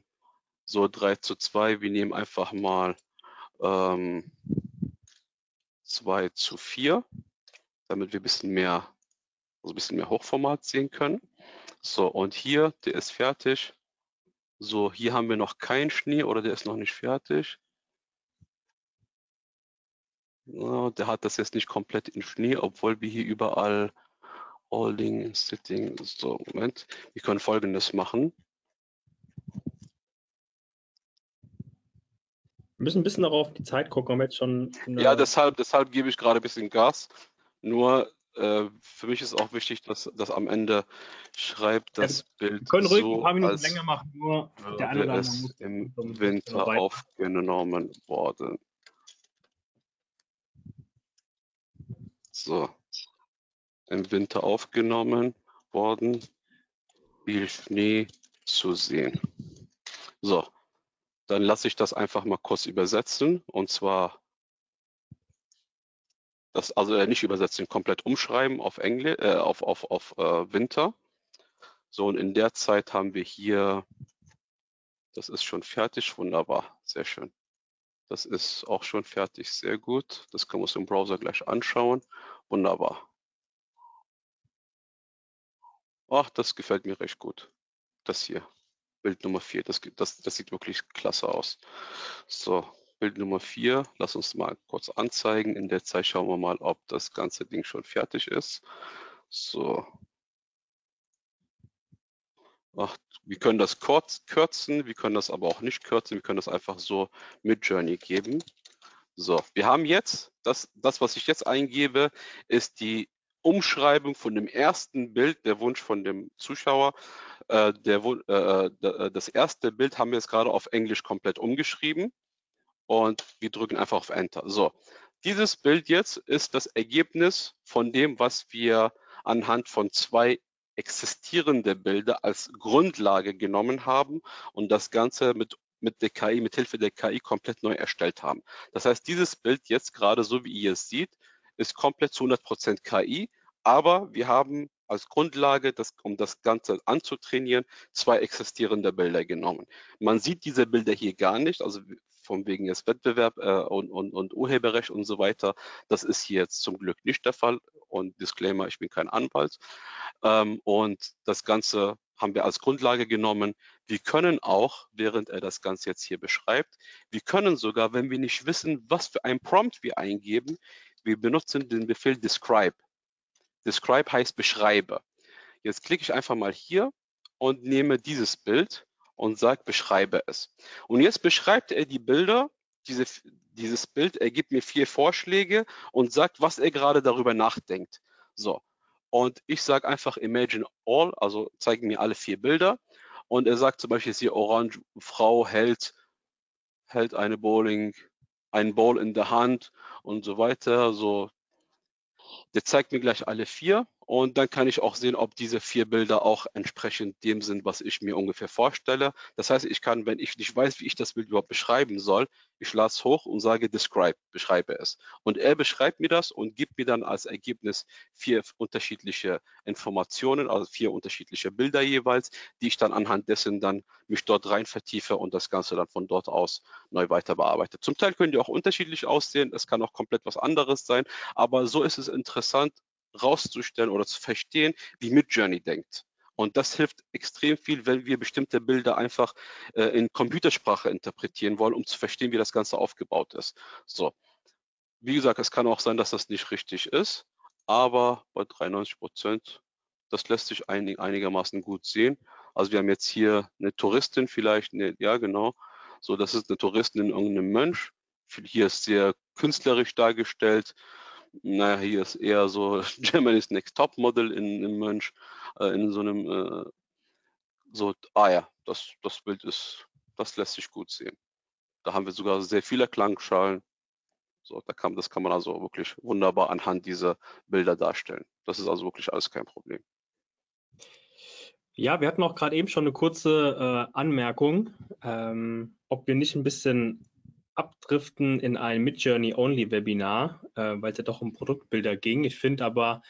So 3 zu 2. Wir nehmen einfach mal ähm, 2 zu 4, damit wir ein bisschen mehr, also ein bisschen mehr Hochformat sehen können. So, und hier, der ist fertig. So, hier haben wir noch keinen Schnee oder der ist noch nicht fertig. Ja, der hat das jetzt nicht komplett in Schnee, obwohl wir hier überall Holding, Sitting, so, Moment. Wir können folgendes machen. Wir müssen ein bisschen darauf die Zeit gucken, wir jetzt schon. Ja, deshalb, deshalb gebe ich gerade ein bisschen Gas. Nur äh, für mich ist auch wichtig, dass, dass am Ende schreibt das Bild wir können ruhig so, ein paar Minuten länger machen, nur der eine oder andere muss im Winter aufgenommen worden. So, im Winter aufgenommen worden, viel Schnee zu sehen. So, dann lasse ich das einfach mal kurz übersetzen und zwar das also äh, nicht übersetzen, komplett umschreiben auf Englisch, äh, auf auf auf äh, Winter. So und in der Zeit haben wir hier, das ist schon fertig, wunderbar, sehr schön. Das ist auch schon fertig, sehr gut. Das können wir uns im Browser gleich anschauen. Wunderbar. Ach, das gefällt mir recht gut. Das hier, Bild Nummer 4, das, das, das sieht wirklich klasse aus. So, Bild Nummer 4, lass uns mal kurz anzeigen. In der Zeit schauen wir mal, ob das ganze Ding schon fertig ist. So. Ach, wir können das kurz kürzen, wir können das aber auch nicht kürzen, wir können das einfach so mit Journey geben. So, wir haben jetzt, das, das, was ich jetzt eingebe, ist die Umschreibung von dem ersten Bild, der Wunsch von dem Zuschauer. Äh, der, äh, äh, das erste Bild haben wir jetzt gerade auf Englisch komplett umgeschrieben und wir drücken einfach auf Enter. So, dieses Bild jetzt ist das Ergebnis von dem, was wir anhand von zwei existierende Bilder als Grundlage genommen haben und das Ganze mit mit der KI, mit Hilfe der KI komplett neu erstellt haben. Das heißt, dieses Bild jetzt gerade, so wie ihr es seht, ist komplett zu 100% KI, aber wir haben als Grundlage, das, um das Ganze anzutrainieren, zwei existierende Bilder genommen. Man sieht diese Bilder hier gar nicht, also von wegen des Wettbewerb äh, und, und, und Urheberrecht und so weiter. Das ist hier jetzt zum Glück nicht der Fall. Und Disclaimer, ich bin kein Anwalt. Ähm, und das Ganze haben wir als Grundlage genommen. Wir können auch, während er das Ganze jetzt hier beschreibt, wir können sogar, wenn wir nicht wissen, was für ein Prompt wir eingeben, wir benutzen den Befehl describe. Describe heißt beschreibe. Jetzt klicke ich einfach mal hier und nehme dieses Bild und sage, beschreibe es. Und jetzt beschreibt er die Bilder, diese, dieses Bild, er gibt mir vier Vorschläge und sagt, was er gerade darüber nachdenkt. So, und ich sage einfach Imagine All, also zeigen mir alle vier Bilder. Und er sagt zum Beispiel hier Orange, Frau hält, hält eine Bowling, einen Ball in der Hand und so weiter. So, der zeigt mir gleich alle vier und dann kann ich auch sehen, ob diese vier Bilder auch entsprechend dem sind, was ich mir ungefähr vorstelle. Das heißt, ich kann, wenn ich nicht weiß, wie ich das Bild überhaupt beschreiben soll, ich lade es hoch und sage Describe, beschreibe es. Und er beschreibt mir das und gibt mir dann als Ergebnis vier unterschiedliche Informationen, also vier unterschiedliche Bilder jeweils, die ich dann anhand dessen dann mich dort rein vertiefe und das Ganze dann von dort aus neu weiter bearbeite. Zum Teil können die auch unterschiedlich aussehen, es kann auch komplett was anderes sein, aber so ist es interessant, rauszustellen oder zu verstehen, wie Midjourney denkt. Und das hilft extrem viel, wenn wir bestimmte Bilder einfach äh, in Computersprache interpretieren wollen, um zu verstehen, wie das Ganze aufgebaut ist. So. Wie gesagt, es kann auch sein, dass das nicht richtig ist, aber bei 93 Prozent, das lässt sich einig, einigermaßen gut sehen. Also wir haben jetzt hier eine Touristin vielleicht, eine, ja genau, so das ist eine Touristin in irgendeinem Mönch. Hier ist sehr künstlerisch dargestellt naja, hier ist eher so Germany's Next Top Model in, in Mönch, äh, in so einem, äh, so, ah ja, das, das Bild ist, das lässt sich gut sehen. Da haben wir sogar sehr viele Klangschalen. So, da kann, das kann man also wirklich wunderbar anhand dieser Bilder darstellen. Das ist also wirklich alles kein Problem. Ja, wir hatten auch gerade eben schon eine kurze äh, Anmerkung, ähm, ob wir nicht ein bisschen abdriften in ein Mid-Journey-Only-Webinar, äh, weil es ja doch um Produktbilder ging. Ich finde aber,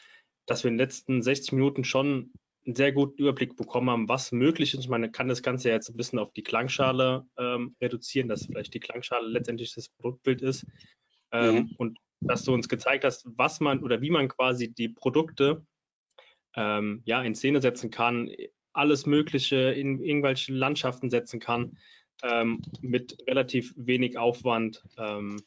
dass wir in den letzten 60 Minuten schon einen sehr guten Überblick bekommen haben, was möglich ist. Man kann das Ganze jetzt ein bisschen auf die Klangschale ähm, reduzieren, dass vielleicht die Klangschale letztendlich das Produktbild ist. Ähm, mhm. Und dass du uns gezeigt hast, was man oder wie man quasi die Produkte ähm, ja, in Szene setzen kann, alles Mögliche in irgendwelche Landschaften setzen kann ähm, mit relativ wenig Aufwand ähm,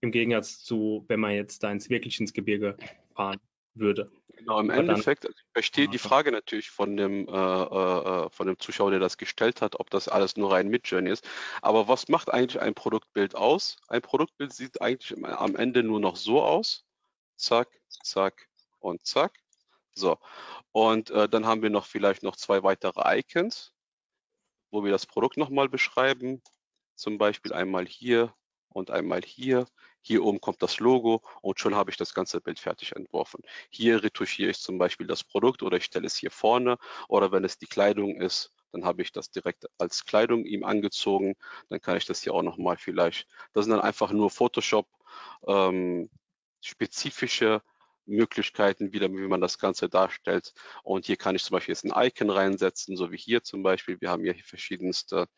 im Gegensatz zu, wenn man jetzt da ins wirklich ins Gebirge fahren würde. Genau, im Endeffekt, dann, ich verstehe die Frage natürlich von dem, äh, äh, von dem Zuschauer, der das gestellt hat, ob das alles nur rein Midjourney ist. Aber was macht eigentlich ein Produktbild aus? Ein Produktbild sieht eigentlich am Ende nur noch so aus. Zack, zack und zack. So. Und äh, dann haben wir noch vielleicht noch zwei weitere Icons wo wir das Produkt nochmal beschreiben. Zum Beispiel einmal hier und einmal hier. Hier oben kommt das Logo und schon habe ich das ganze Bild fertig entworfen. Hier retuschiere ich zum Beispiel das Produkt oder ich stelle es hier vorne oder wenn es die Kleidung ist, dann habe ich das direkt als Kleidung ihm angezogen. Dann kann ich das hier auch nochmal vielleicht. Das sind dann einfach nur Photoshop ähm, spezifische Möglichkeiten wieder, wie man das Ganze darstellt. Und hier kann ich zum Beispiel jetzt ein Icon reinsetzen, so wie hier zum Beispiel. Wir haben hier verschiedenste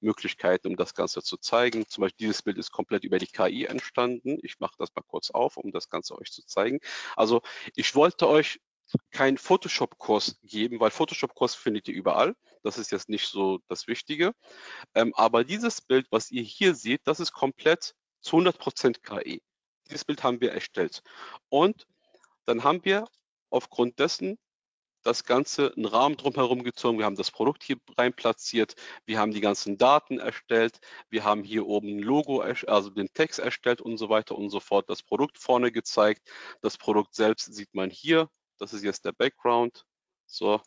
Möglichkeiten, um das Ganze zu zeigen. Zum Beispiel dieses Bild ist komplett über die KI entstanden. Ich mache das mal kurz auf, um das Ganze euch zu zeigen. Also ich wollte euch keinen Photoshop-Kurs geben, weil Photoshop-Kurs findet ihr überall. Das ist jetzt nicht so das Wichtige. Ähm, aber dieses Bild, was ihr hier seht, das ist komplett zu 100% KI. Dieses Bild haben wir erstellt. Und dann haben wir aufgrund dessen das Ganze einen Rahmen drumherum gezogen. Wir haben das Produkt hier rein platziert. Wir haben die ganzen Daten erstellt. Wir haben hier oben ein Logo, also den Text erstellt und so weiter und so fort. Das Produkt vorne gezeigt. Das Produkt selbst sieht man hier. Das ist jetzt der Background. So.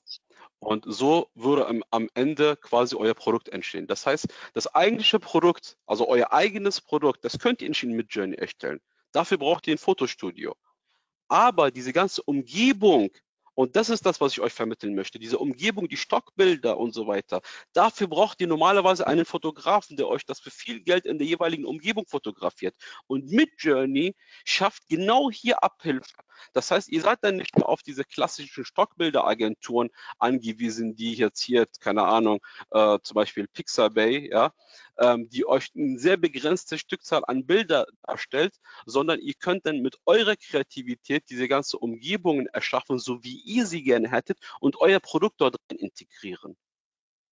Und so würde am, Ende quasi euer Produkt entstehen. Das heißt, das eigentliche Produkt, also euer eigenes Produkt, das könnt ihr in mit Journey erstellen. Dafür braucht ihr ein Fotostudio. Aber diese ganze Umgebung, und das ist das, was ich euch vermitteln möchte. Diese Umgebung, die Stockbilder und so weiter. Dafür braucht ihr normalerweise einen Fotografen, der euch das für viel Geld in der jeweiligen Umgebung fotografiert. Und mit Journey schafft genau hier Abhilfe. Das heißt, ihr seid dann nicht mehr auf diese klassischen Stockbilderagenturen angewiesen, die jetzt hier, keine Ahnung, äh, zum Beispiel Pixabay, ja, ähm, die euch eine sehr begrenzte Stückzahl an Bilder darstellt, sondern ihr könnt dann mit eurer Kreativität diese ganze Umgebungen erschaffen, so wie ihr sie gerne hättet und euer Produkt dort integrieren.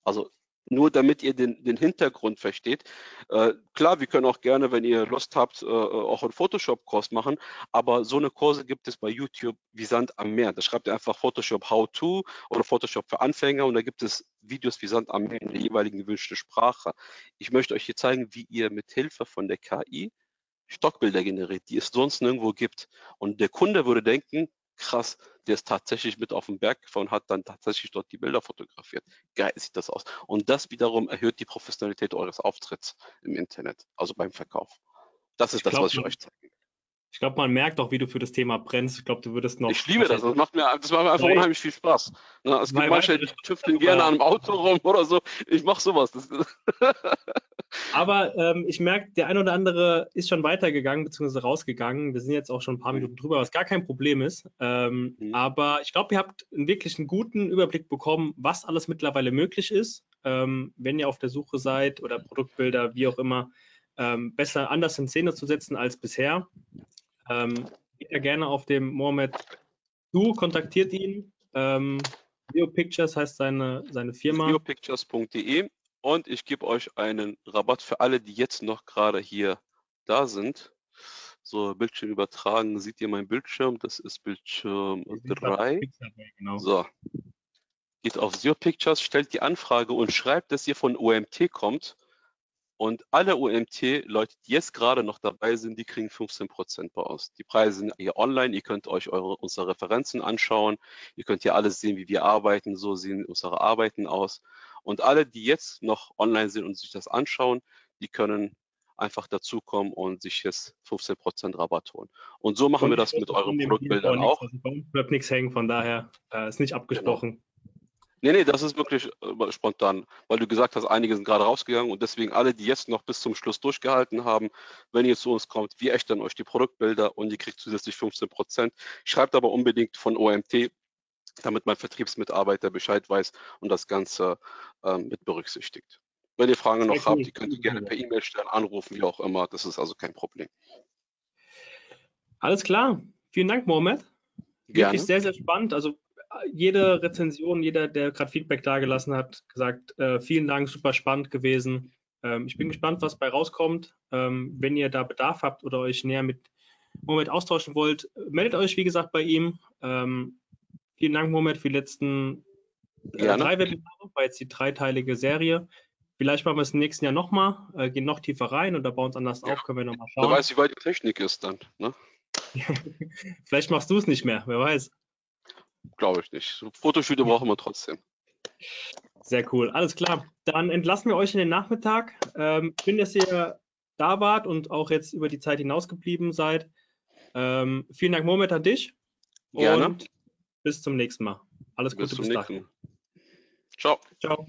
Also nur damit ihr den, den Hintergrund versteht. Äh, klar, wir können auch gerne, wenn ihr Lust habt, äh, auch einen Photoshop-Kurs machen, aber so eine Kurse gibt es bei YouTube wie Sand am Meer. Da schreibt ihr einfach Photoshop How To oder Photoshop für Anfänger und da gibt es Videos wie Sand am Meer in der jeweiligen gewünschten Sprache. Ich möchte euch hier zeigen, wie ihr mit Hilfe von der KI Stockbilder generiert, die es sonst nirgendwo gibt. Und der Kunde würde denken, krass, der ist tatsächlich mit auf den Berg gefahren und hat dann tatsächlich dort die Bilder fotografiert. Geil sieht das aus. Und das wiederum erhöht die Professionalität eures Auftritts im Internet, also beim Verkauf. Das ist ich das, glaub, was ich euch zeige. Ich glaube, man merkt auch, wie du für das Thema brennst. Ich glaube, du würdest noch. Ich liebe das. Das macht mir, das macht mir einfach unheimlich viel Spaß. Na, es gibt manche, die tüfteln gerne an einem Auto rum oder so. Ich mache sowas. Aber ähm, ich merke, der ein oder andere ist schon weitergegangen bzw. rausgegangen. Wir sind jetzt auch schon ein paar. Minuten drüber, was gar kein Problem ist. Ähm, mhm. Aber ich glaube, ihr habt einen wirklich einen guten Überblick bekommen, was alles mittlerweile möglich ist. Ähm, wenn ihr auf der Suche seid oder Produktbilder, wie auch immer, ähm, besser anders in Szene zu setzen als bisher. Ähm, geht ja gerne auf dem Mohamed Du, kontaktiert ihn. Ähm, Video Pictures heißt seine, seine Firma. Videopictures.de und ich gebe euch einen Rabatt für alle, die jetzt noch gerade hier da sind. So, Bildschirm übertragen, seht ihr mein Bildschirm? Das ist Bildschirm 3. Genau. So. Geht auf Zero Pictures, stellt die Anfrage und schreibt, dass ihr von OMT kommt. Und alle OMT-Leute, die jetzt gerade noch dabei sind, die kriegen 15% bei uns. Die Preise sind hier online. Ihr könnt euch eure, unsere Referenzen anschauen. Ihr könnt hier alles sehen, wie wir arbeiten. So sehen unsere Arbeiten aus. Und alle, die jetzt noch online sind und sich das anschauen, die können einfach dazukommen und sich jetzt 15% Rabatt holen. Und so machen und wir das mit euren Produktbildern auch. Also bei uns bleibt nichts hängen, von daher äh, ist nicht genau. abgesprochen. Genau. Nee, nee, das ist wirklich äh, spontan, weil du gesagt hast, einige sind gerade rausgegangen und deswegen alle, die jetzt noch bis zum Schluss durchgehalten haben, wenn ihr zu uns kommt, wir ächtern euch die Produktbilder und ihr kriegt zusätzlich 15% Schreibt aber unbedingt von OMT, damit mein Vertriebsmitarbeiter Bescheid weiß und das Ganze ähm, mit berücksichtigt. Wenn ihr Fragen noch habt, die könnt ihr gerne per E-Mail stellen, anrufen, wie auch immer. Das ist also kein Problem. Alles klar. Vielen Dank, Mohamed. Gerne. Wirklich sehr, sehr spannend. Also jede Rezension, jeder, der gerade Feedback dagelassen hat, gesagt, äh, vielen Dank, super spannend gewesen. Ähm, ich bin gespannt, was bei rauskommt. Ähm, wenn ihr da Bedarf habt oder euch näher mit Mohamed austauschen wollt, meldet euch, wie gesagt, bei ihm. Ähm, Vielen Dank, Moment, für die letzten äh, drei Webinare, war jetzt die dreiteilige Serie. Vielleicht machen wir es im nächsten Jahr nochmal, äh, gehen noch tiefer rein oder bauen es anders ja. auf, können wir nochmal schauen. Wer weiß, wie weit die Technik ist dann. Ne? Vielleicht machst du es nicht mehr, wer weiß. Glaube ich nicht. So Fotoshooter brauchen wir trotzdem. Sehr cool, alles klar. Dann entlassen wir euch in den Nachmittag. Ähm, schön, dass ihr da wart und auch jetzt über die Zeit hinaus geblieben seid. Ähm, vielen Dank, Moment, an dich. Gerne. Und bis zum nächsten Mal. Alles Gute bis, bis dahin. Ciao. Ciao.